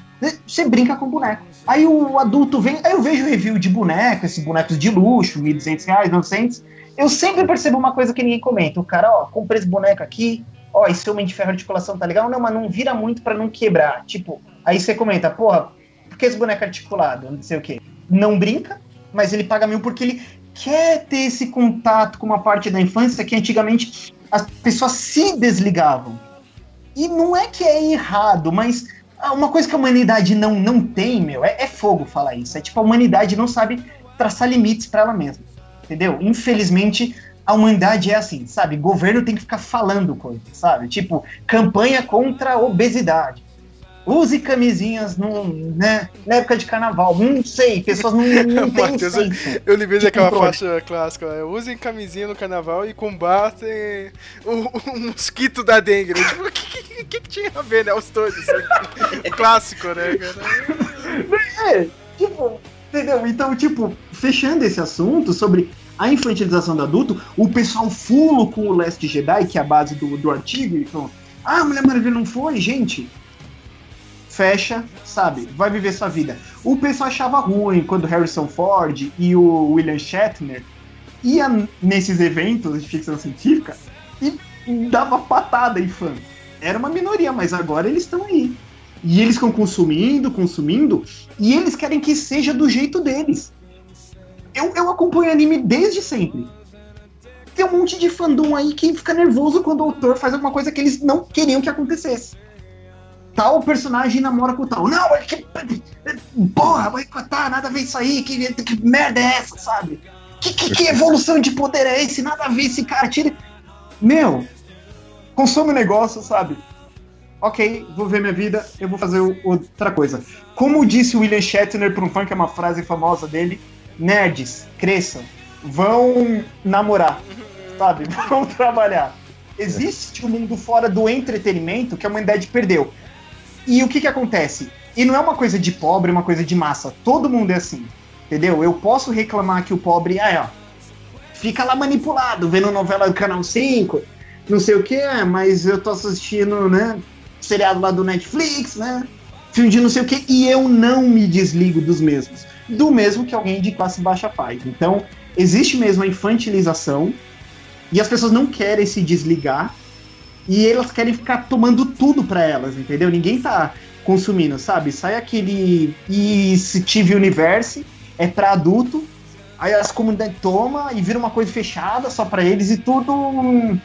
Você brinca com boneco. Aí o adulto vem, aí eu vejo review de boneco, esses bonecos de luxo, 1.200 reais, 900. Eu sempre percebo uma coisa que ninguém comenta. O cara, ó, comprei esse boneco aqui, ó, esse homem de ferro articulação tá legal? Não, mas não vira muito pra não quebrar. Tipo, aí você comenta, porra, por que esse boneco é articulado? Não sei o quê. Não brinca, mas ele paga mil porque ele quer ter esse contato com uma parte da infância que antigamente as pessoas se desligavam. E não é que é errado, mas ah, uma coisa que a humanidade não, não tem, meu, é, é fogo falar isso. É tipo, a humanidade não sabe traçar limites para ela mesma. Entendeu? Infelizmente, a humanidade é assim, sabe? Governo tem que ficar falando coisas, sabe? Tipo, campanha contra a obesidade. Use camisinhas no, né, na época de carnaval. Não sei, pessoas não, não *laughs* têm Matheus, senso. Eu lembrei daquela controle. faixa clássica, é, usem camisinha no carnaval e combatem o, o mosquito da dengue. Tipo, o que, que, que, tinha a ver, né? Os dois, assim. *laughs* Clássico, né, cara? É, tipo, entendeu? Então, tipo, fechando esse assunto sobre a infantilização do adulto, o pessoal fulo com o Last Jedi, que é a base do, do artigo, e falou, ah, Mulher Maravilha não foi, gente. Fecha, sabe? Vai viver sua vida. O pessoal achava ruim quando Harrison Ford e o William Shatner ia nesses eventos de ficção científica e dava patada em fã. Era uma minoria, mas agora eles estão aí. E eles estão consumindo, consumindo, e eles querem que seja do jeito deles. Eu, eu acompanho anime desde sempre. Tem um monte de fandom aí que fica nervoso quando o autor faz alguma coisa que eles não queriam que acontecesse. Tal personagem namora com tal. Não, é que. Porra, vai cotar, nada a ver isso aí. Que, que merda é essa, sabe? Que, que, que evolução de poder é esse? Nada a ver esse cara. Tira. Meu, consome o negócio, sabe? ok, vou ver minha vida, eu vou fazer outra coisa. Como disse o William Shatner para um fã, que é uma frase famosa dele, nerds, cresçam, vão namorar, sabe? *laughs* Vão trabalhar. Existe um mundo fora do entretenimento que a humanidade perdeu. E o que que acontece? E não é uma coisa de pobre, é uma coisa de massa. Todo mundo é assim, entendeu? Eu posso reclamar que o pobre, ah, ó, fica lá manipulado, vendo novela do Canal 5, não sei o que, mas eu tô assistindo, né, seriado lá do Netflix, né, filme de não sei o que, e eu não me desligo dos mesmos. Do mesmo que alguém de classe baixa faz. Então, existe mesmo a infantilização, e as pessoas não querem se desligar, e elas querem ficar tomando tudo pra elas, entendeu? Ninguém tá consumindo, sabe? Sai aquele e se TV Universe, é pra adulto, aí as comunidades tomam e vira uma coisa fechada só pra eles e tudo. hum,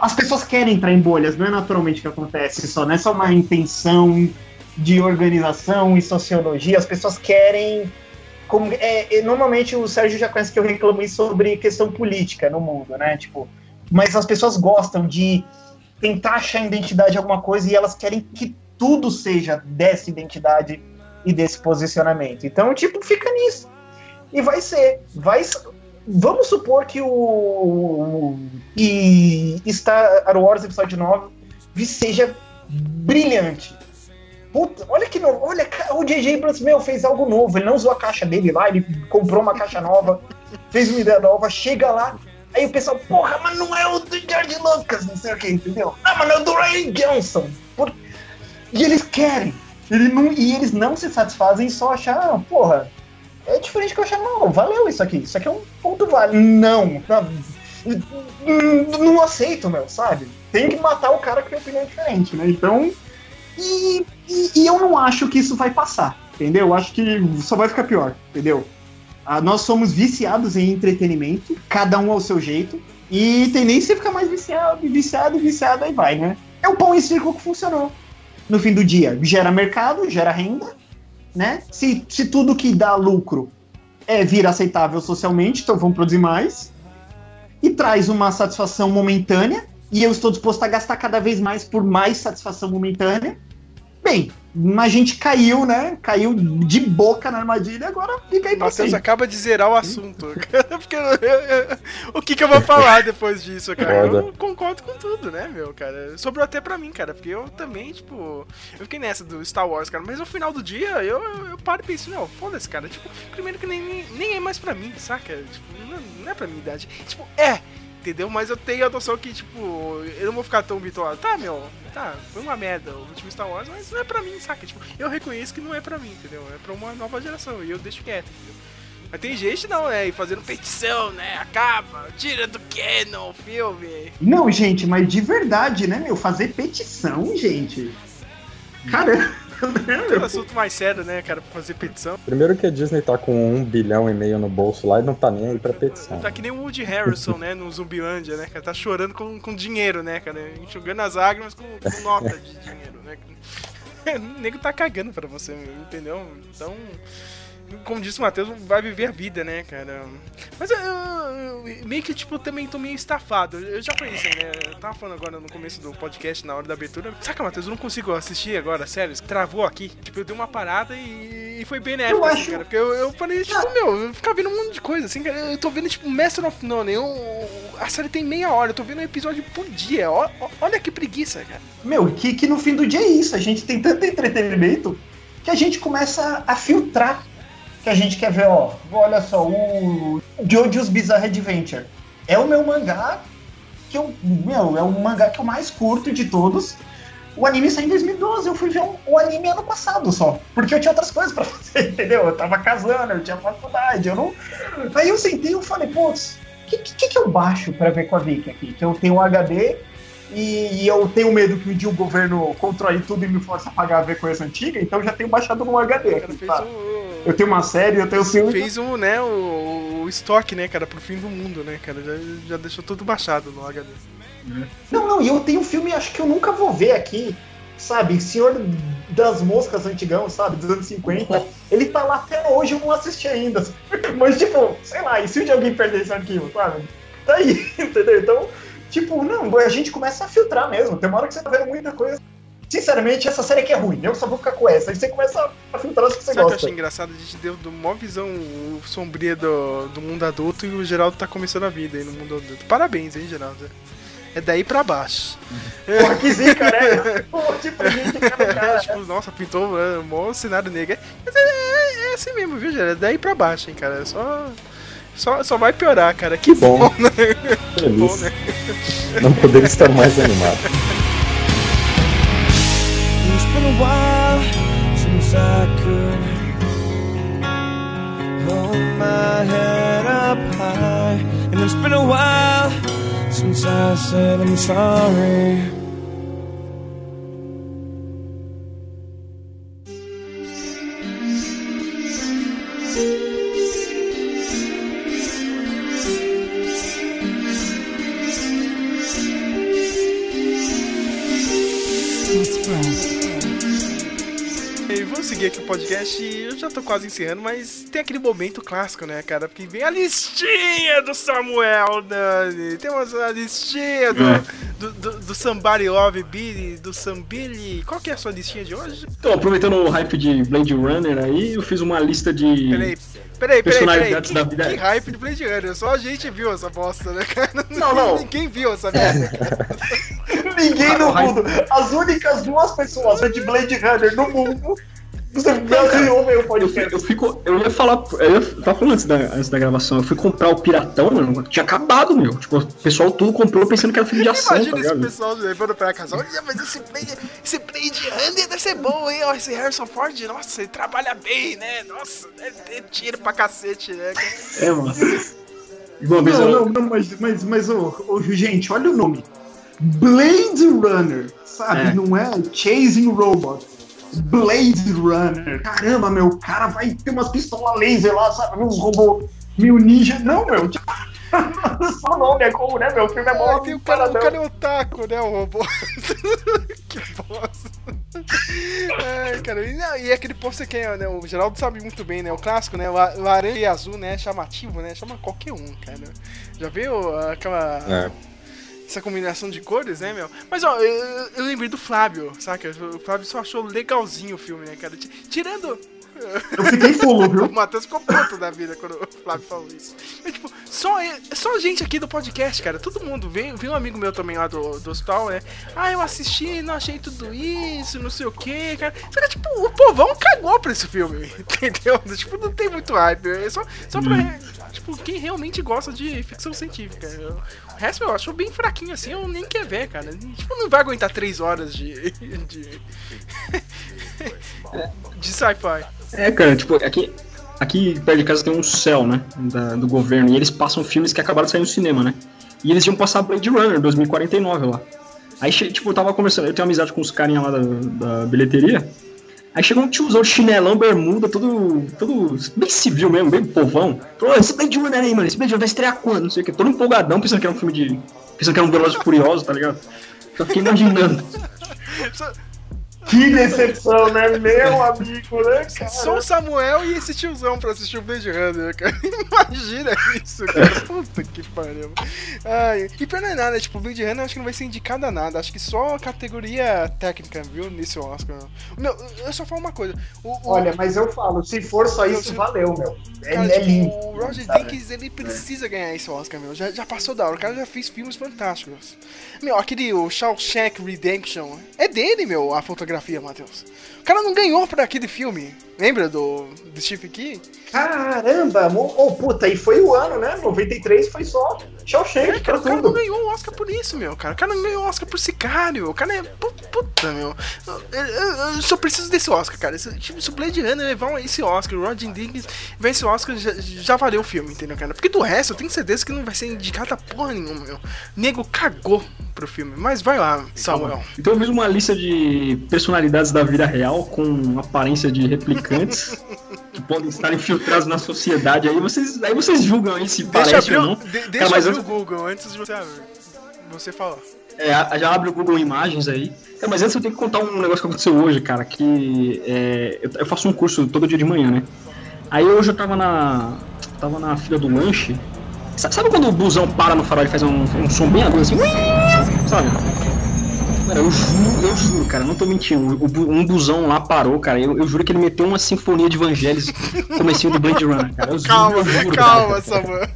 As pessoas querem entrar em bolhas, não é naturalmente que acontece só, não é só uma intenção de organização e sociologia, as pessoas querem. Como, é, normalmente o Sérgio já conhece que eu reclamei sobre questão política no mundo, né? Tipo, mas as pessoas gostam de tentar achar identidade em alguma coisa e elas querem que tudo seja dessa identidade e desse posicionamento. Então, tipo, fica nisso. E vai ser. Vai, vamos supor que o. que Star Wars Episódio 9 seja brilhante. Puta, olha que novo. Olha, o J.J. Abrams, meu, fez algo novo. Ele não usou a caixa dele lá, ele comprou uma caixa nova, fez uma ideia nova, chega lá. Aí o pessoal, porra, mas não é o do George Lucas, não sei o que, entendeu? Ah, mas não é o do Ryan Johnson. Por- E eles querem. Ele não, e eles não se satisfazem em só achar, porra, é diferente que eu achar, não, valeu isso aqui. Isso aqui é um ponto vale. Não, não, não aceito, meu, sabe? Tem que matar o cara que tem opinião diferente, né? Então. E, e, e eu não acho que isso vai passar, entendeu? Eu acho que só vai ficar pior, entendeu? Ah, nós somos viciados em entretenimento, cada um ao seu jeito, e tendência a ficar mais viciado, viciado, viciado, aí vai, né? É o pão e circo que funcionou. No fim do dia, gera mercado, gera renda, né? Se, se tudo que dá lucro é vir aceitável socialmente, então vamos produzir mais. E traz uma satisfação momentânea, e eu estou disposto a gastar cada vez mais por mais satisfação momentânea. Bem, a gente caiu, né? Caiu de boca na armadilha, agora fica aí pra Matheus acaba de zerar o assunto. *laughs* Porque eu- eu- eu- o que, que eu vou falar depois disso, cara? Foda. Eu concordo com tudo, né, meu, cara? Sobrou até pra mim, cara. Porque eu também, tipo. Eu fiquei nessa do Star Wars, cara. Mas no final do dia, eu, eu, eu paro e penso, não, foda-se, cara. Tipo, primeiro que nem, nem, nem é mais pra mim, saca? Tipo, não, não é pra minha idade. Tipo, é. Entendeu? Mas eu tenho a noção que, tipo, eu não vou ficar tão bitolado. Tá, meu, tá, foi uma merda o último Star Wars, mas não é pra mim, saca? Tipo, eu reconheço que não é pra mim, entendeu? É pra uma nova geração e eu deixo quieto, entendeu? Mas tem gente não, né? E fazendo petição, né? Acaba, tira do canon o filme. Não, gente, mas de verdade, né, meu? Fazer petição, gente. Caramba, Tem um assunto mais sério, né, cara, pra fazer petição. Primeiro que a Disney tá com um bilhão e meio no bolso lá e não tá nem aí pra petição. Tá que nem o Woody Harrison, né, no Zumbilândia, né, cara? Tá chorando com, com dinheiro, né, cara? Enxugando as lágrimas com, com nota de dinheiro, né? *laughs* O nego tá cagando pra você, entendeu? Então, como disse o Matheus, vai viver a vida, né, cara? Mas eu, eu- eu meio que, tipo, também tô meio estafado. Eu já falei isso, né? Eu tava falando agora no começo do podcast, na hora da abertura. Saca, Matheus, eu não consigo assistir agora, sério. Travou aqui. Tipo, eu dei uma parada e, e foi benéfico, Eu assim, acho- cara. Porque eu, eu falei, tipo, meu, eu ficava vendo um monte de coisa, assim, cara. Eu tô vendo, tipo, Master of None. Eu, a série tem meia hora, eu tô vendo um episódio por dia. Ó- olha que preguiça, cara. Meu, que, que no fim do dia é isso. A gente tem tanto entretenimento que a gente começa a filtrar. Que a gente quer ver, ó. Olha só, o Jojo's Bizarre Adventure. É o meu mangá que eu. Meu, é o mangá que eu mais curto de todos. O anime saiu em 2012, eu fui ver um- o anime ano passado só. Porque eu tinha outras coisas pra *laughs* fazer, entendeu? Eu tava casando, eu tinha faculdade, eu não. Aí eu sentei e falei, putz, o que, que, que eu baixo pra ver com a Vicky aqui? Que eu tenho um HD e, e eu tenho medo que um dia o governo controle tudo e me force a pagar a ver coisa antiga, então eu já tenho baixado no HD. Aqui, fez tá? o. Eu tenho uma série, eu tenho o filme. Fez o, né, o, o estoque, né, cara, pro fim do mundo, né, cara? Já, já deixou tudo baixado no HD. Não, não, e eu tenho um filme, acho que eu nunca vou ver aqui, sabe? Senhor das Moscas antigão, sabe? Dos anos 50. *laughs* Ele tá lá até hoje, eu não assisti ainda. *laughs* Mas, tipo, sei lá, e se um dia alguém perder esse arquivo, sabe? Tá aí, *laughs* entendeu? Então, tipo, não, a gente começa a filtrar mesmo. Tem uma hora que você tá vendo muita coisa. Sinceramente, essa série aqui é ruim, eu só vou ficar com essa. Aí você começa a filtrar as que você Sabe o que eu gosta. achei engraçado? A gente deu de uma visão sombria do, do mundo adulto e o Geraldo tá começando a vida aí no mundo adulto. Parabéns, hein, Geraldo? É daí pra baixo. Porra, que zica, né? *laughs* Pô, tipo, gente, cara, cara. tipo, nossa, pintou é, um bom cenário negro. Mas é, é- é assim mesmo, viu, Geraldo? É daí pra baixo, hein, cara. É Só, só, só vai piorar, cara. Que bom. bom, né? *laughs* Que bom, Feliz. né? Não poderia estar mais animado. It's been a while since I could hold my seguir aqui o podcast e eu já tô quase encerrando, mas tem aquele momento clássico, né, cara? Porque vem a listinha do Samuel, Dani. Tem uma a listinha do, É. do, do, do Somebody Love Billy, do Sambilly. Qual que é a sua listinha de hoje? Então, aproveitando o hype de Blade Runner aí, eu fiz uma lista de. Peraí, peraí, peraí, peraí. Que, da vida. que hype de Blade Runner. Só a gente viu essa bosta, né, cara? Não, não. *laughs* Ninguém viu essa merda. cara. *laughs* Ninguém no mundo. As únicas duas pessoas de Blade Runner no mundo. Você não o Eu, podcast. eu fico. Eu ia falar. Eu tava falando antes da, antes da gravação. Eu fui comprar o Piratão, mano. Tinha acabado, meu. Tipo, o pessoal tudo comprou pensando que era filme de ação, Imagina tá esse ligado? pessoal levando pra casa. Olha, mas esse Blade, esse Blade Runner deve ser bom, hein? Ó, esse Harrison Ford, nossa, ele trabalha bem, né? Nossa, deve ter tiro pra cacete, né? É, mano. Não, eu. não, não, mas, mas, mas ô, ô, gente, olha o nome. Blade Runner, sabe? É. Não é Chasing Robot. Blade Runner. Caramba, meu, o cara vai ter umas pistolas laser lá, sabe? Uns robôs mil ninja. Não, meu. *laughs* Só o nome é como, né, meu? O filme é bom. Ah, tem o cara, o cara é otaku, né, o robô. *laughs* que bosta. Ai, cara, e, não, e aquele pôster que é, né, o Geraldo sabe muito bem, né, o clássico, né, la- laranja e azul, né, chamativo, né, chama qualquer um, cara. Já viu aquela... É. Essa combinação de cores, né, meu? Mas, ó, eu, eu lembrei do Flávio, saca? O Flávio só achou legalzinho o filme, né, cara? Ti- Tirando... Eu fiquei fulo, *laughs* viu? O Matheus ficou puto da vida quando o Flávio falou isso. É tipo, só, é só gente aqui do podcast, cara. Todo mundo. Veio, veio um amigo meu também lá do, do hospital, né? Ah, eu assisti, não achei tudo isso, não sei o que, cara. Só que, tipo, o povão cagou pra esse filme, *laughs* entendeu? Tipo, não tem muito hype. É só, só pra. Tipo, quem realmente gosta de ficção científica. Eu- o resto eu acho bem fraquinho assim, eu nem quero ver, cara. Tipo, não vai aguentar três horas de. de. *laughs* de sci-fi. É, cara, tipo, aqui, aqui perto de casa tem um céu, né? da- do governo. E eles passam filmes que acabaram de sair no cinema, né? E eles iam passar Blade Runner 2049 lá. Aí, tipo, eu tava conversando, eu tenho amizade com os carinha lá da, da bilheteria. Aí chegou um tiozão, chinelão, bermuda, todo, todo bem civil mesmo, bem povão. Falou, "Ô, esse Blade Runner aí, mano, esse Blade Runner vai estrear quando? Não sei o que. Todo empolgadão, pensando que era um filme de... Pensando que era um Velozes Furiosos, tá ligado? *laughs* Só fiquei imaginando. Que decepção, né? Meu amigo, né, cara? Só o Samuel e esse tiozão pra assistir o Blade Runner, cara. *laughs* Imagina isso, cara. *laughs* Puta que pariu. Ai, e pra não é nada, tipo, o Blade Runner acho que não vai ser indicado a nada. Acho que só a categoria técnica, viu? Nesse Oscar. Meu, eu só falo uma coisa. O, o- Olha, mas eu falo, se for só isso, valeu, meu. É, Cara, é tipo, lindo. O Roger sabe? Deakins, ele precisa ganhar esse Oscar, meu. Já, já passou da hora. O cara já fez filmes fantásticos. Meu, aquele o Shawshank Redemption. É dele, meu, a fotografia, Matheus. O cara não ganhou por aquele filme. Lembra do, do Stephen King? Caramba, mo- oh, puta, e foi o ano, né? 93 foi só Shawshank, É, cara, pra o cara não ganhou o Oscar por isso, meu. Cara, o cara não ganhou o Oscar por Sicário. O cara é. pu- Puta, meu. Eu, eu- eu só preciso desse Oscar, cara. Se, tipo, se o Blade Runner levar esse Oscar, o Roger Dickens vem esse Oscar, já, já valeu o filme, entendeu, cara? Porque do resto, eu tenho certeza que não vai ser indicado a porra nenhuma, meu. Nego cagou pro filme. Mas vai lá, Samuel. Então eu fiz uma lista de personalidades da vida real com aparência de replicantes *laughs* que podem estar infiltrados na sociedade. Aí vocês, aí vocês julgam aí se Deixa parece abrir, ou não. de- deixa mas abrir antes- o Google antes de você, você falar. É, já abre o Google Imagens aí. Cara, mas antes eu tenho que contar um negócio que aconteceu hoje, cara, que é, eu, eu faço um curso todo dia de manhã, né? Aí hoje eu tava na. tava na fila do lanche. Sa- Sabe quando o busão para no farol e faz um, um som bem agudo assim? Sabe? Cara, eu juro, eu juro, cara, não tô mentindo. Um busão lá parou, cara. Eu, eu juro que ele meteu uma sinfonia de Evangelhos comecinho do Blade Runner, cara. Eu juro, Calma, eu juro, calma. Samuel.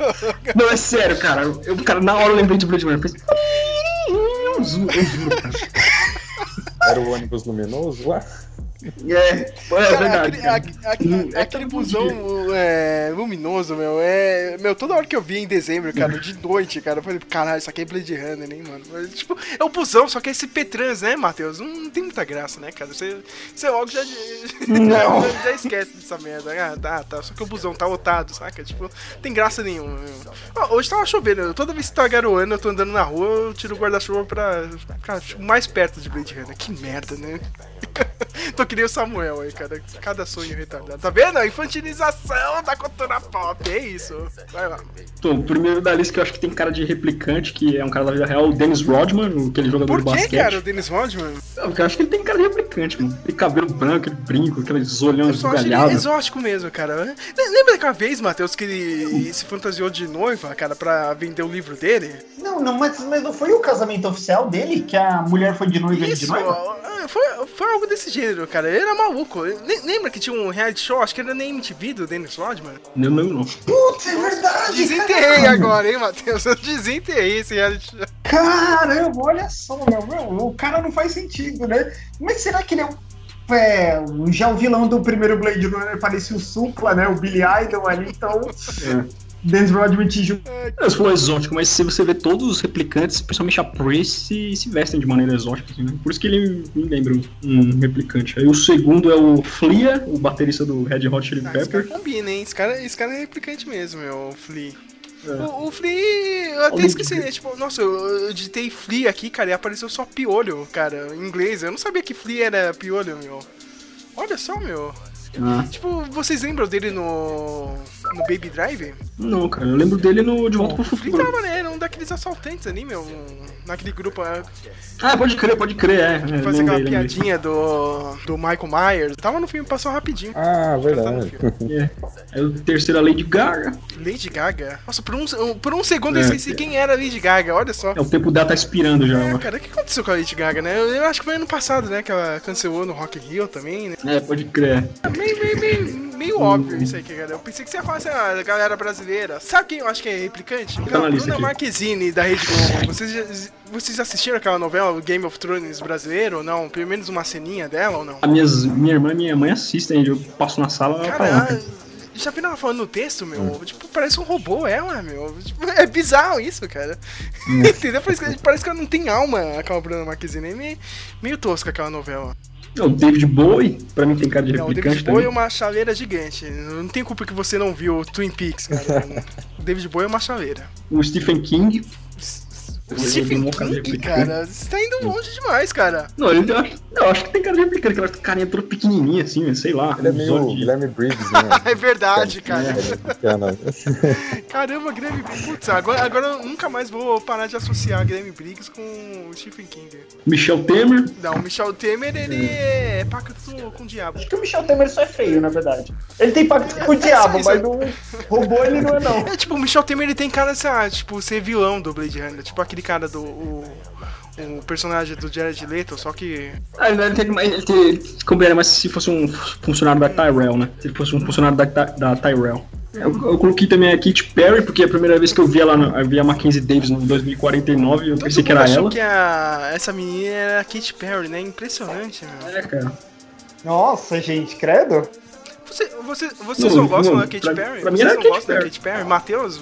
Não, é sério, cara. Eu, cara, na hora eu lembrei de Blade Runner. Eu falei, eu juro, eu juro, cara. Era o ônibus luminoso lá? É, é Cara, verdade. aquele, aquele, Hum, é aquele busão é, luminoso, meu, é. Meu, toda hora que eu vi em dezembro, cara, de noite, cara, eu falei, caralho, isso aqui é Blade Runner, hein, mano. Mas, tipo, é o busão, só que é esse Petrans, né, Matheus? Não, não tem muita graça, né, cara? Você, você logo já, Não. já, *laughs* já esquece dessa merda. Ah, tá, tá. Só que o busão tá lotado, saca? Tipo, não tem graça nenhuma, meu. Hoje tava chovendo, toda vez que tá garoando, eu tô andando na rua, eu tiro o guarda-chuva pra ficar tipo, mais perto de Blade Runner. Que merda, né? *laughs* tô que nem o Samuel aí, cara. Cada sonho retardado. Tá vendo? A infantilização da cultura pop. É isso. Vai lá. Então, o primeiro da lista que eu acho que tem cara de replicante, que é um cara da vida real, o Dennis Rodman, aquele jogador Por de que, basquete. cara, o Dennis Rodman? Não, Eu acho que ele tem cara de replicante, mano. Tem cabelo branco, aquele brinco, aqueles ele esbugalhados. exótico mesmo, cara. Le- Lembra daquela vez, Matheus, que ele se fantasiou de noiva, cara, pra vender o livro dele? Não, não, mas, mas não foi o casamento oficial dele que a mulher foi de noiva e de noiva? foi, foi algo desse gênero, cara. Ele era maluco. Le- Lembra que tinha um reality show, acho que era na MTV do Dennis Rodman? Não, não, não. Putz, é verdade! Desenterrei caramba. agora, hein, Matheus? Eu desenterrei esse reality show. Caramba, olha só, meu, meu, o cara não faz sentido, né? Mas será que ele é um. É, já o vilão do primeiro Blade Runner parecia o Supla, né? O Billy Idol ali, então. Dennis Rodman te ju- Eu sou exótico, mas se você vê todos os replicantes, principalmente a Prey, se, se vestem de maneira exótica, assim, né? Por isso que ele me lembra um, replicante. Aí o segundo é o Flea, o baterista do Red Hot Chili Ah, esse Pepper. cara combina, hein? Esse cara, esse cara é replicante mesmo, meu, o Flea. É. O, o Flea, eu até Olha esqueci, né? Tipo, nossa, eu, eu digitei Flea aqui, cara, e apareceu só piolho, cara, em inglês. Eu não sabia que Flea era piolho, meu. Olha só, meu. Ah, Tipo, vocês lembram dele no. No Baby Drive? não, cara, eu lembro dele no De Volta pro O Flea Futuro. tava, né? Era um daqueles assaltantes ali, meu. um- naquele grupo. é, Ah, pode crer, pode crer, é. é Fazer aquela lembrei. piadinha do. do Michael Myers. Tava no filme, passou rapidinho. Ah, verdade. É. Aí o terceiro é a Lady Gaga. Lady Gaga? Nossa, por um, por um segundo É. eu esqueci quem era a Lady Gaga, olha só. É, o tempo dela tá expirando já. É, cara, o que aconteceu com a Lady Gaga, né? Eu, eu acho que foi ano passado, né? Que ela cancelou no Rock Rio também, né? É, pode crer. É meio, meio, meio, meio óbvio isso aí, cara. Eu pensei que você ia falar assim, ah, a galera brasileira. Sabe quem eu acho que é replicante? Lista Bruna aqui. Marquezine, da Rede Globo. Vocês, já- vocês assistiram aquela novela, Game of Thrones brasileiro ou não? Pelo menos uma ceninha dela ou não? A minhas, minha irmã e minha mãe assistem, eu passo na sala, tá lá. Cara, já viram ela falando no texto, meu? Tipo, parece um robô ela, meu. Tipo, é bizarro isso, cara. *laughs* Entendeu? Parece que, parece que ela não tem alma, aquela Bruna Marquezine. É meio, meio tosca aquela novela. O David Bowie, pra mim tem cara de Não, o replicante David Bowie é também. uma chaleira gigante. Não tem culpa que você não viu Twin Peaks, cara. o *laughs* David Bowie é uma chaleira. O Stephen King. O Stephen é King, cara, você tá indo longe demais, cara. Não, ele, eu, acho, eu acho que tem cara de replicante, aquela carinha toda pequenininha assim, sei lá. Ele é meio de- Guilherme Briggs, né? *laughs* É verdade, cara. Cara, *laughs* Caramba, Guilherme Briggs. Putz, agora, agora eu nunca mais vou parar de associar Guilherme Briggs com o Stephen King. Michel Temer. Não, o Michel Temer, ele é pacto com o diabo. Acho que o Michel Temer só é feio, na verdade. Ele tem pacto com o *laughs* diabo, mas não robô ele não é não. É tipo, o Michel Temer ele tem cara, sei lá, tipo, ser vilão do Blade Runner. Tipo aquele cara do. O, o personagem do Jared Leto, só que. Ah, ele tem, mais- ele tem, ele combinaria mais se fosse um funcionário da Tyrell, né? Se ele fosse um funcionário da, da Tyrell. Eu, eu coloquei também a Katy Perry, porque a primeira vez que eu vi ela, eu vi a Mackenzie Davis no 2049, eu Todo pensei que era achou ela. que a, essa menina era a Katy Perry, né? Impressionante, meu. É, cara. Nossa, gente, credo. Você, você, vocês Não, não, gostam não, da Katy pra- Perry? pra mim vocês era não Katy gostam da Perry. Katy Perry? Matheus,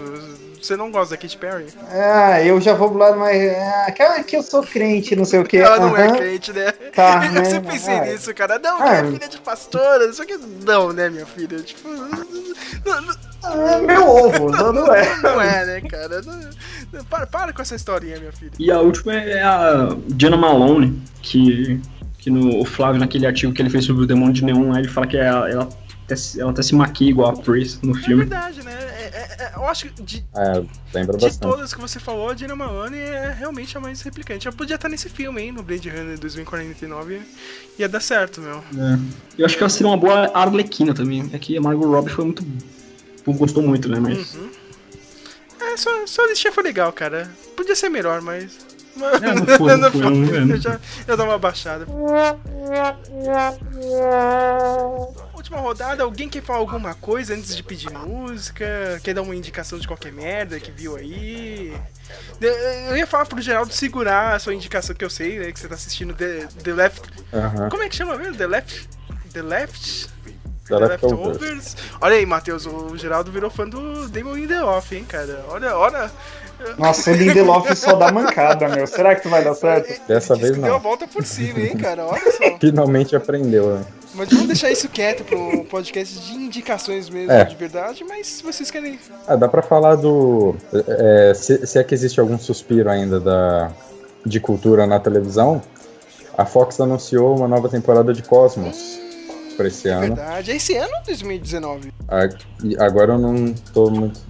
você não gosta da Katy Perry? Ah, eu já vou pro lado mais. Ah, aquela que eu sou crente, não sei o que. Ela não é crente, né? Tá, *laughs* eu né? sempre pensei Ah. nisso, cara. Não, Ah. minha filha é de pastora, só que não, né, minha filha? Tipo. Não, não, Ah, meu ovo, *laughs* não, não é. não é, né, cara? Não- para, para com essa historinha, minha filha. E a última é a Diana Malone, que, que no o Flávio, naquele artigo que ele fez sobre o Demônio de Neon, ele fala que é a- ela, até, se- ela até se maquia igual a Pris no É filme. verdade, né? É- é- é- eu acho que de, é, lembra de bastante. todas que você falou, a Dina Malone é realmente a mais replicante. Ela podia estar nesse filme, hein, no Blade Runner 2049. Ia dar certo, meu. É. Eu acho que ela seria uma boa Arlequina também. É que a Margot Robbie foi muito. O povo gostou muito, né? Mas. Uhum. É, só, só a listinha foi legal, cara. Podia ser melhor, mas. É, não foi, *laughs* não foi, não foi. Eu já eu dar uma baixada. *laughs* Última rodada, alguém quer falar alguma coisa antes de pedir música? Quer dar uma indicação de qualquer merda que viu aí? Eu- ia falar pro Geraldo segurar a sua indicação que eu sei, né? Que você tá assistindo The, The Left. Aham. Como é que chama mesmo? The Left. The Left. The Leftovers. Olha aí, Matheus, o Geraldo virou fã do Damon Lindelof, hein, cara? Olha, olha. Nossa, o Lindelof só dá mancada, meu. Será que vai dar certo? Dessa Diz vez que deu a não. volta por cima, hein, cara? Olha *laughs* só. Finalmente aprendeu, né? Mas vamos deixar isso quieto pro podcast de indicações mesmo, É. de verdade. Mas se vocês querem. Ah, dá pra falar do. é, se, se é que existe algum suspiro ainda da, de cultura na televisão, a Fox anunciou uma nova temporada de Cosmos pra esse É ano. verdade. É esse ano ou 2019? A- e agora eu não tô muito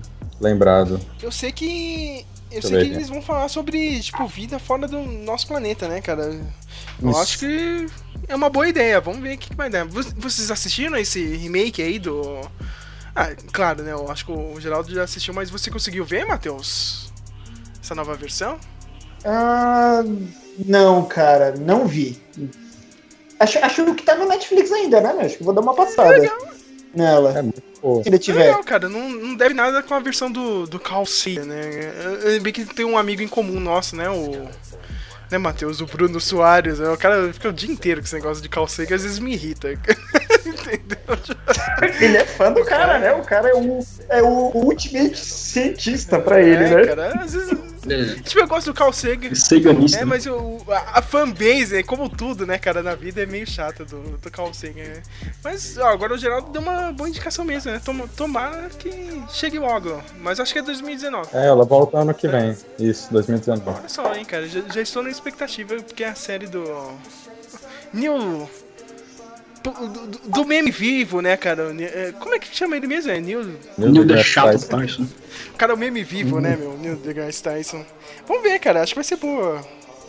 lembrado. Eu sei que. Eu sei que eles vão falar sobre, tipo, vida fora do nosso planeta, né, cara? Eu Isso. acho que é uma boa ideia. Vamos ver o que, que vai dar. Vo- Vocês assistiram esse remake aí do. Ah, claro, né? Eu acho que o Geraldo já assistiu, mas você conseguiu ver, Matheus? Essa nova versão? Ah, não, cara, não vi. Acho, acho que tá no Netflix ainda, né? Acho que vou dar uma passada nela. É muito boa. Se ele tiver. Não, cara, não, não deve nada com a versão do, do Carl Sagan, né? Eu, eu lembrei que tem um amigo em comum nosso, né? O. Né, Matheus? O Bruno Soares. né? O cara fica o dia inteiro com esse negócio de Carl Sagan, às vezes me irrita. *laughs* Entendeu? Ele é fã do cara, né? O cara é o, é o ultimate cientista pra ele, é, né? cara, às vezes. É, Tipo, eu gosto do Carl Sagan. Saganista. É, mas o, a, a fanbase, né, como tudo, né, cara, na vida é meio chata do, do Carl Sagan. né? Mas ó, agora o Geraldo deu uma boa indicação mesmo, né? Toma, tomara que chegue logo. Mas acho que é 2019. É, ela volta ano que vem. Isso, 2019. Olha só, hein, cara, já, já estou na expectativa, porque é a série do. Neil. Do, do- do meme vivo, né, cara? É, Como é que chama ele mesmo? É Neil. Neil deGrasse deGrasse Tyson. Cara, o meme vivo, né, meu? Neil deGrasse Tyson. Vamos ver, cara, acho que vai ser boa.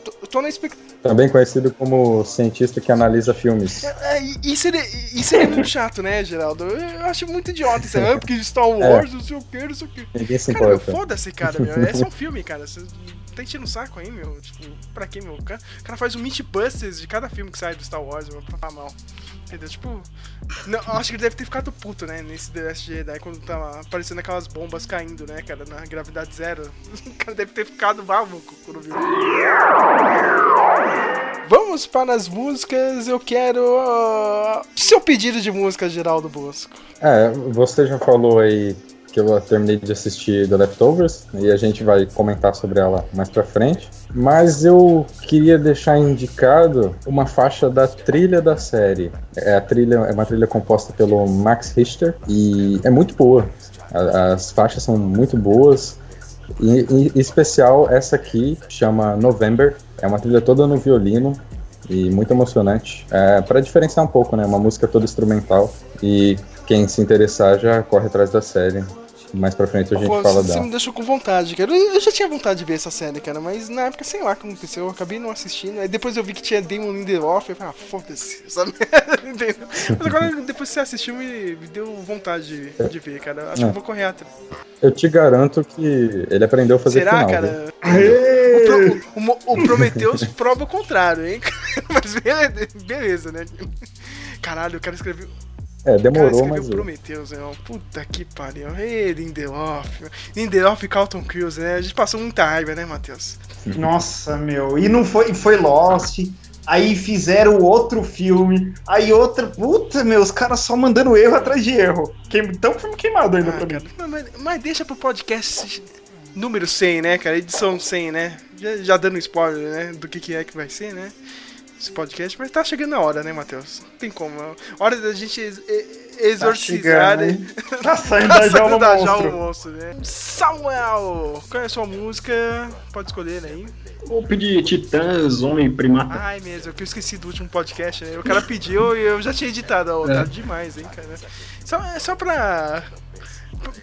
Tô, tô na expectativa. Também conhecido como cientista que analisa filmes. É, isso, seria, isso seria muito *laughs* chato, né, Geraldo? Eu acho muito idiota isso ah, porque Star Wars, não sei o que, não sei o que. Ninguém se Cara, meu, importa. foda-se, cara, meu. É só um *laughs* filme, cara. Você tá enchendo o saco aí, meu. Tipo, pra quê, meu? O cara, o cara faz um Mythbusters de cada filme que sai do Star Wars, meu, pra falar mal. Entendeu? Tipo. Não, acho que ele deve ter ficado puto, né? Nesse The Last Jedi, quando tava aparecendo aquelas bombas caindo, né, cara, na gravidade zero. *laughs* O cara deve ter ficado bravo quando viu. Vamos para as músicas. Eu quero. ah, seu pedido de música, Geraldo Bosco. É, você já falou aí que eu terminei de assistir The Leftovers e a gente vai comentar sobre ela mais pra frente. Mas eu queria deixar indicado uma faixa da trilha da série. É a trilha é uma trilha composta pelo Max Richter e é muito boa. A- As faixas são muito boas. E, em especial essa aqui chama November. É uma trilha toda no violino e muito emocionante. É, para diferenciar um pouco, né? Uma música toda instrumental. E quem se interessar já corre atrás da série. Mais pra frente a gente Pô, fala você dela. me deixou com vontade, cara. Eu eu já tinha vontade de ver essa série, cara, mas na época, sei lá o que aconteceu, eu acabei não assistindo. Aí depois eu vi que tinha Damon Lindelof, eu falei, ah, foda-se, essa *laughs* merda, entendeu? Mas agora, *laughs* depois que você assistiu, me, me deu vontade de, de ver, cara. Acho que eu vou correr atrás. Eu te garanto que ele aprendeu a fazer Será, final. cara? *laughs* O, Pro- o Mo- o Prometheus prova o contrário, hein? Mas beleza, beleza, né? Caralho, o cara escreveu. É, O cara demorou, mas. Prometheus, né? Puta que pariu. Ei, Lindelof. Lindelof e Carlton Cruise, né? A gente passou muita raiva, né, Matheus? *laughs* Nossa, meu. E não foi, foi Lost. Aí fizeram outro filme. Aí outra. Puta, meu, os caras só mandando erro atrás de erro. Queim... Tão filme queimado ainda Ah, pra cara, mim. mas, mas- mas deixa pro podcast número 100, né, cara? Edição 100, né? Já, já dando spoiler, né? Do que, que é que vai ser, né? Esse podcast. Mas tá chegando a hora, né, Matheus? Não tem como. Hora da gente ex- e- exorcizar. chegando, né? hein? *laughs* Tá saindo Tá da jaula da monstro. monstro, né? Samuel! Qual é a sua música? Pode escolher aí. Vou pedir Titãs, Homem Primata. Ai, mesmo, que eu esqueci do último podcast, né? O cara pediu e eu já tinha editado. Ó, tá É. demais, hein, cara. Só, é só pra.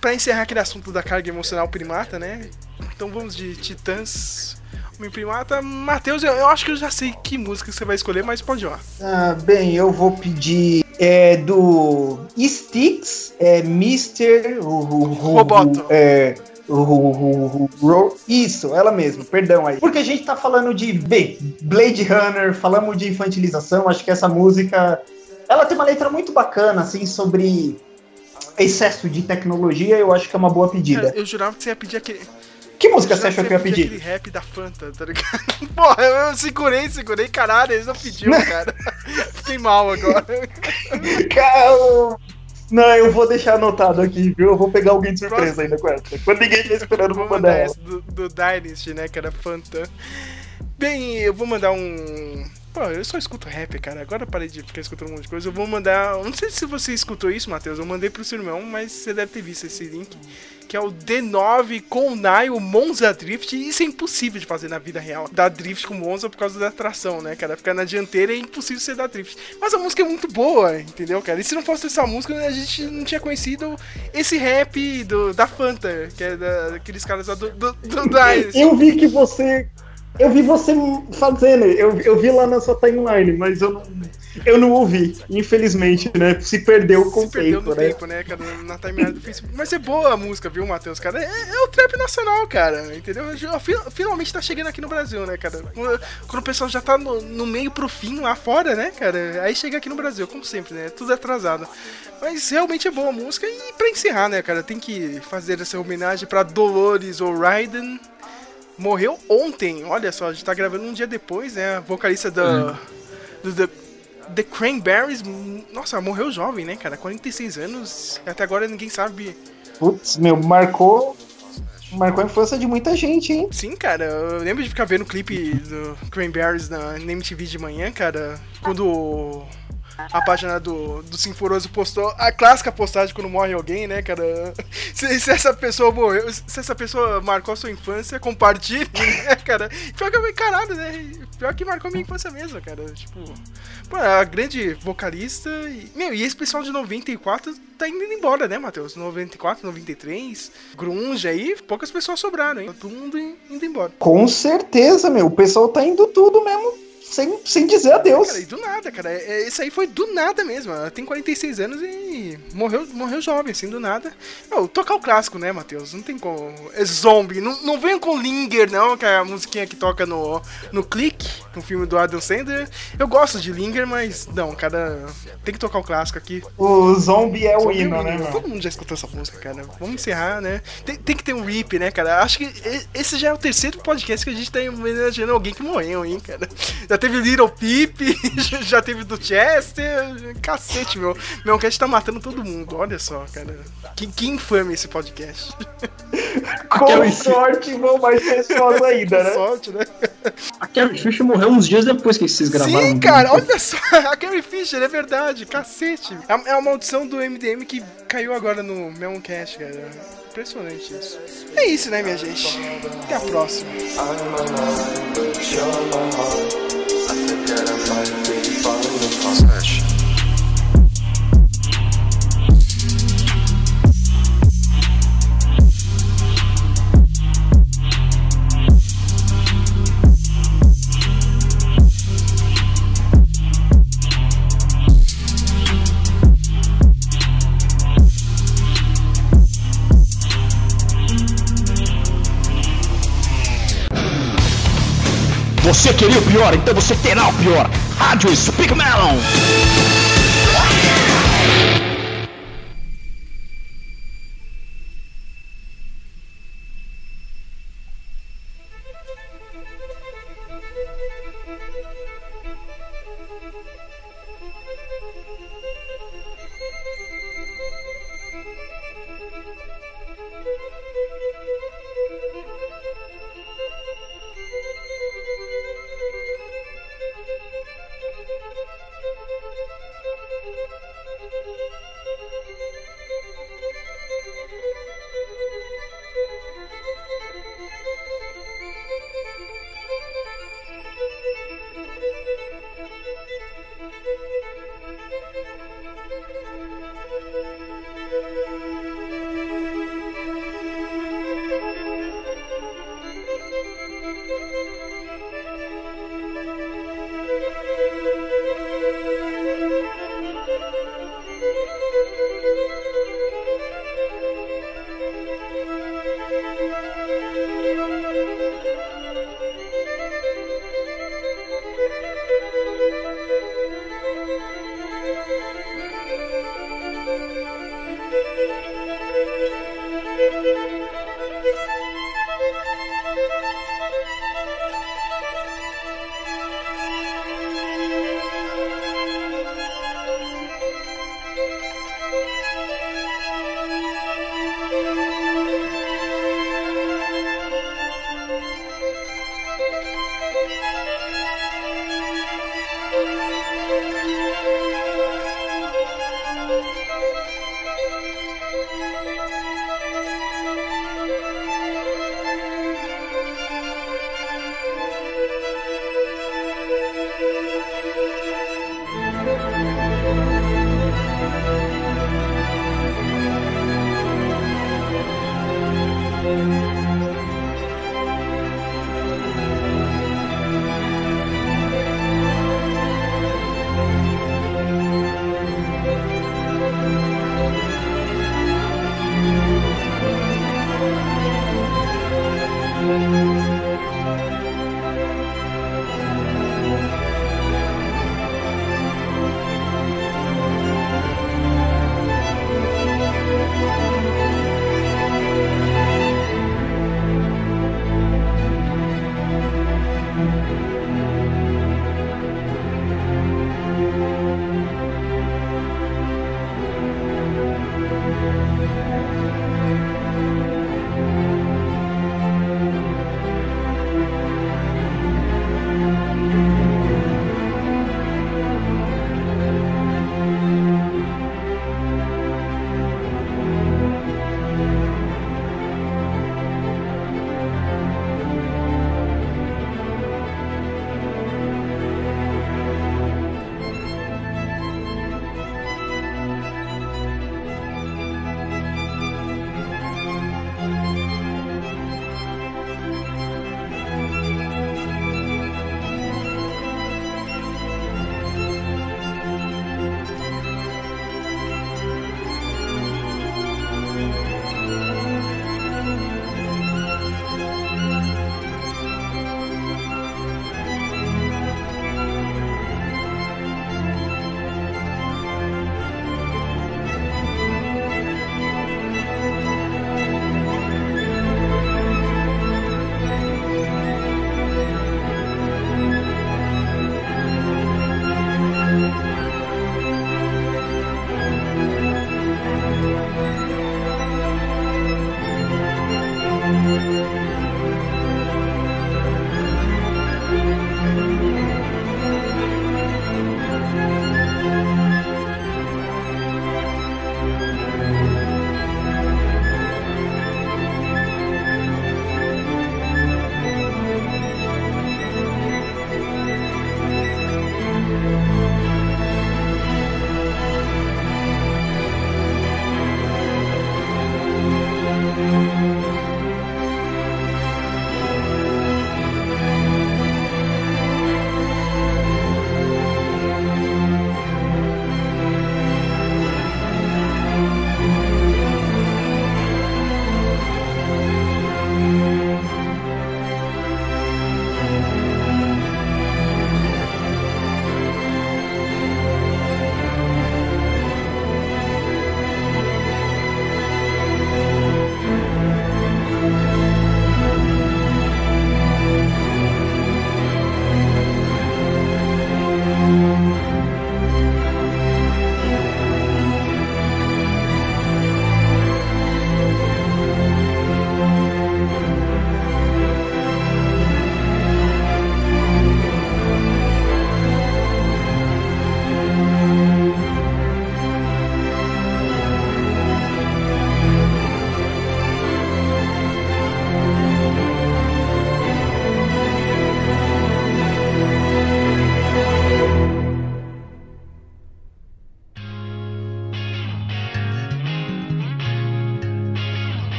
Pra encerrar aquele assunto da carga emocional primata, né? Então vamos de Titãs. Homem Primata. Matheus, eu, eu acho que eu já sei que música você vai escolher, mas pode ir lá. Ah, bem, eu vou pedir é, do Sticks, é Mr. Roboto. É, isso, ela mesma, perdão aí. Porque a gente tá falando de Blade Runner, falamos de infantilização, acho que essa música ela tem uma letra muito bacana, assim, sobre excesso de tecnologia, eu acho que é uma boa pedida. Cara, eu jurava que você ia pedir aquele. Que música você achou que eu ia pedir? Aquele rap da Fanta, tá ligado? *laughs* Porra, eu, eu segurei, segurei, caralho, eles não pediu, cara. *laughs* Fiquei mal agora. *laughs* Cara, Não, eu vou deixar anotado aqui, viu? Eu vou pegar alguém de surpresa ainda com essa. Quando ninguém tá esperando, eu vou mandar essa do, do Dynasty, né? Que era Fanta. Bem, eu vou mandar um. Pô, eu só escuto rap, cara. Agora parei de ficar escutando um monte de coisa. Eu vou mandar. eu Não sei se você escutou isso, Matheus. Eu mandei pro seu irmão, mas você deve ter visto esse link. Que é o D9 com o Nile Monza Drift. Isso é impossível de fazer na vida real. Dar drift com Monza por causa da tração, né, cara? Ficar na dianteira é impossível você dar drift. Mas a música é muito boa, entendeu, cara? E se não fosse essa música, a gente não tinha conhecido esse rap do, da Fanta, que é da, daqueles caras lá do, do, do Dice. Eu vi que você. Eu vi você fazendo, eu, eu vi lá na sua timeline, mas eu não, eu não ouvi, infelizmente, né? Se perdeu com Se o perdeu tempo, no né? tempo, né, cara, na timeline do Facebook. Mas é boa a música, viu, Matheus, cara? É, é o trap nacional, cara, entendeu? Finalmente tá chegando aqui no Brasil, né, cara? Quando, quando o pessoal já tá no, no meio pro fim lá fora, né, cara? Aí chega aqui no Brasil, como sempre, né? Tudo atrasado. Mas realmente é boa a música. E pra encerrar, né, cara, tem que fazer essa homenagem pra Dolores O'Riordan. Morreu ontem, olha só, a gente tá gravando um dia depois, né? A vocalista da. do The, The Cranberries. Nossa, morreu jovem, né, cara? 46 anos. Até agora ninguém sabe. Putz, meu, marcou. Marcou a infância de muita gente, hein? Sim, cara, eu lembro de ficar vendo o clipe do Cranberries na, na MTV de manhã, cara. Quando a página do, do Sinforoso postou a clássica postagem quando morre alguém, né, cara? *laughs* Se, se essa pessoa morreu, se essa pessoa marcou a sua infância, compartilhe, *laughs* né, cara? Pior que eu caralho, né? Pior que marcou minha infância mesmo, cara. Tipo, pô, a grande vocalista. E, meu, e esse pessoal de 94 tá indo embora, né, Matheus? 94, 93, grunge aí, poucas pessoas sobraram, hein? Todo mundo indo embora. Com certeza, meu. O pessoal tá indo tudo mesmo, sem, sem dizer adeus. Cara, e do nada, cara. É, é, Isso aí foi do nada mesmo. Ela tem 46 anos e morreu, morreu jovem, assim, do nada. Não, tocar o clássico, né, Matheus? Não tem como. É zombie. Não, não venham com Linger, não, que é a musiquinha que toca no, no Click, no filme do Adam Sandler. Eu gosto de Linger, mas não, cara. Tem que tocar o clássico aqui. O zombie é o Zombie hino, é o né, hino. meu? Todo mundo já escutou essa música, cara. Vamos encerrar, né? Tem, tem que ter um rip, né, cara? Acho que esse já é o terceiro podcast que a gente tá homenageando alguém que morreu, hein, cara. Já teve Little Peep, *laughs* já teve do Chester. Cacete, meu. Meu cast tá matando todo mundo. Olha só, cara. Que, que infame esse podcast. Com sorte, vão mais pessoas ainda, né? sorte, né? A Carrie Fisher morreu uns dias depois que vocês gravaram. Sim, cara, olha só, *laughs* a Carrie Fisher, é verdade, cacete. É é a maldição do MDM que caiu agora no Meloncast, cara. Impressionante isso. É isso, né, minha gente? Até a próxima. Você queria o pior, então você terá o pior. Rádio Speak Melon.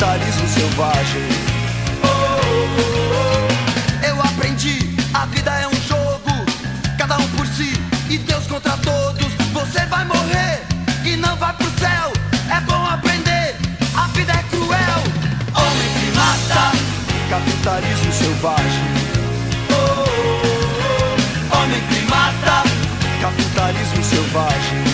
capitalismo selvagem. Eu aprendi, a vida é um jogo, cada um por si e Deus contra todos. Você vai morrer e não vai pro céu. É bom aprender, a vida é cruel. Homem que mata, capitalismo selvagem. Homem que mata, capitalismo selvagem.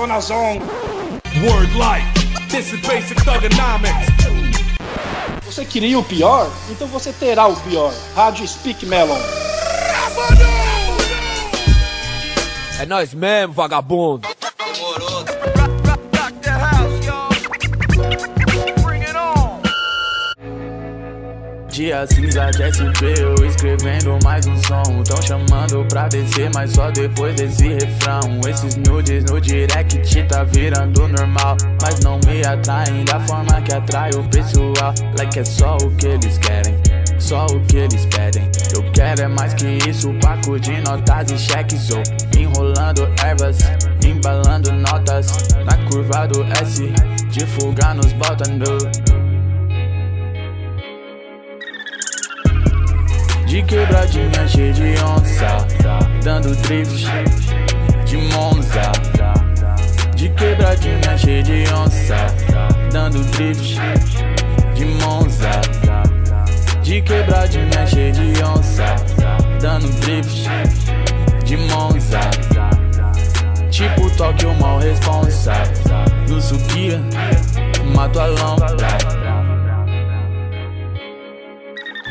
Zone. Word life. This is basic thugonomics. Você queria o pior? Então você terá o pior. Rádio Speak Melon. É nós mesmo, vagabundo. Dia cinza de SP, eu escrevendo mais um som. Tão chamando pra descer, mas só depois desse refrão. Esses nudes no direct tá virando normal. Mas não me atraem da forma que atrai o pessoal. Like é só o que eles querem, só o que eles pedem. Eu quero é mais que isso, paco de notas e cheques. Ou enrolando ervas, embalando notas. Na curva do S, de fuga nos botando. De quebradinha cheia de onça. Dando drift de Monza. De quebradinha cheia de onça. Dando drift de Monza. De quebradinha cheia de onça. Dando drift de Monza. Tipo Tóquio mal responsa. No Sukia Mato a lombra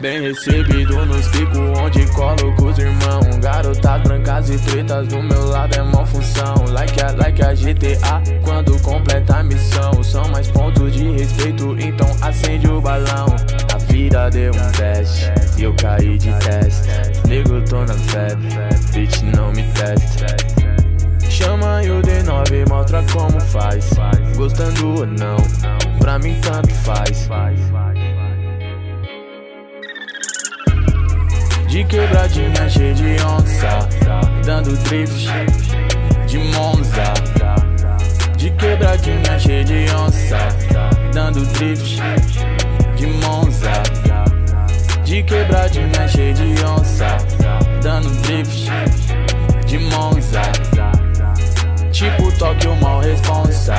Bem recebido nos picos onde coloco os irmãos Garotas brancas e tretas do meu lado é mó função. Like a, like a GTA quando completa a missão. São mais pontos de respeito, então acende o balão. A vida deu um teste e eu caí de teste Nego tô na febre, bitch não me testa Chama o D9 mostra como faz. Gostando ou não, pra mim tanto faz De quebradinha cheia de onça Dando drift de Monza. De quebradinha cheia de onça Dando drift de Monza. De quebradinha cheia de onça Dando drift de Monza. Tipo Tóquio mal responsa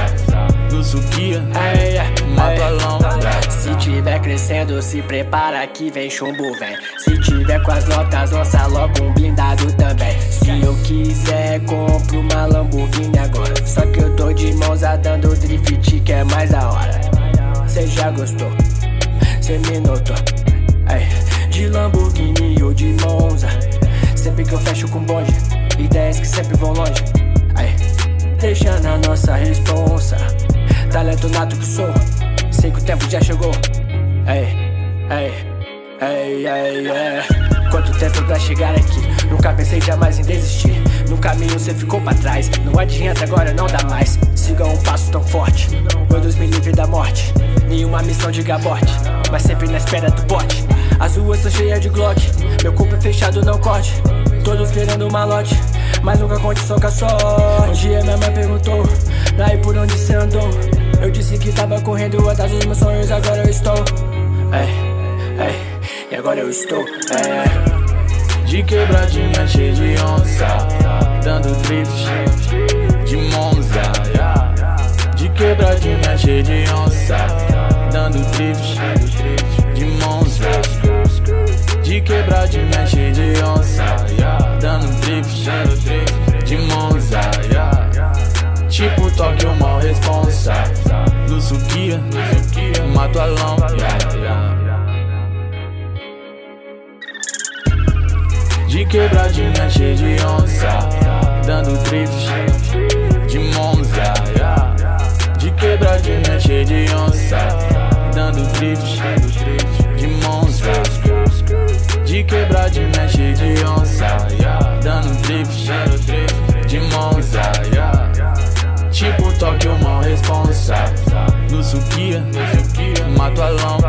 A lombra Se tiver crescendo, se prepara que vem chumbo, vem. Se tiver com as notas, lança logo um blindado também. Se eu quiser, compro uma Lamborghini agora. Só que eu tô de mãos a dando drift, que é mais da hora. Cê já gostou? Cê me notou? De Lamborghini ou de Monza? Sempre que eu fecho com bonde, ideias que sempre vão longe. Aí, deixando a nossa responsa. Talento nato que sou, sei que o tempo já chegou. Ei, ei, ei, ei, ei. Quanto tempo pra chegar aqui? Nunca pensei jamais em desistir. No caminho você ficou pra trás. Não adianta agora, não dá mais. Siga um passo tão forte. Meu Deus me livre da morte. Nenhuma missão de gabote, mas sempre na espera do bote. As ruas são cheias de Glock. Meu corpo é fechado, não corte. Todos querendo um malote, mas nunca conte só com a sorte. Um dia minha mãe perguntou: Daí por onde você andou? Eu disse que tava correndo atrás dos meus sonhos, agora eu estou. Ei, ei, e agora eu estou. É. De quebradinha cheia de onça Dando drift de Monza De quebradinha cheia de onça Dando drift de Monza De quebradinha cheia de onça Dando drift de Monza Tipo Tóquio mal responsa No Sukia, mato alão De quebradinha cheia de onça. Dando drift de Monza. De quebradinha cheia de onça. Dando drift de Monza. De quebradinha cheia de onça. Dando drift Sukia, mato alão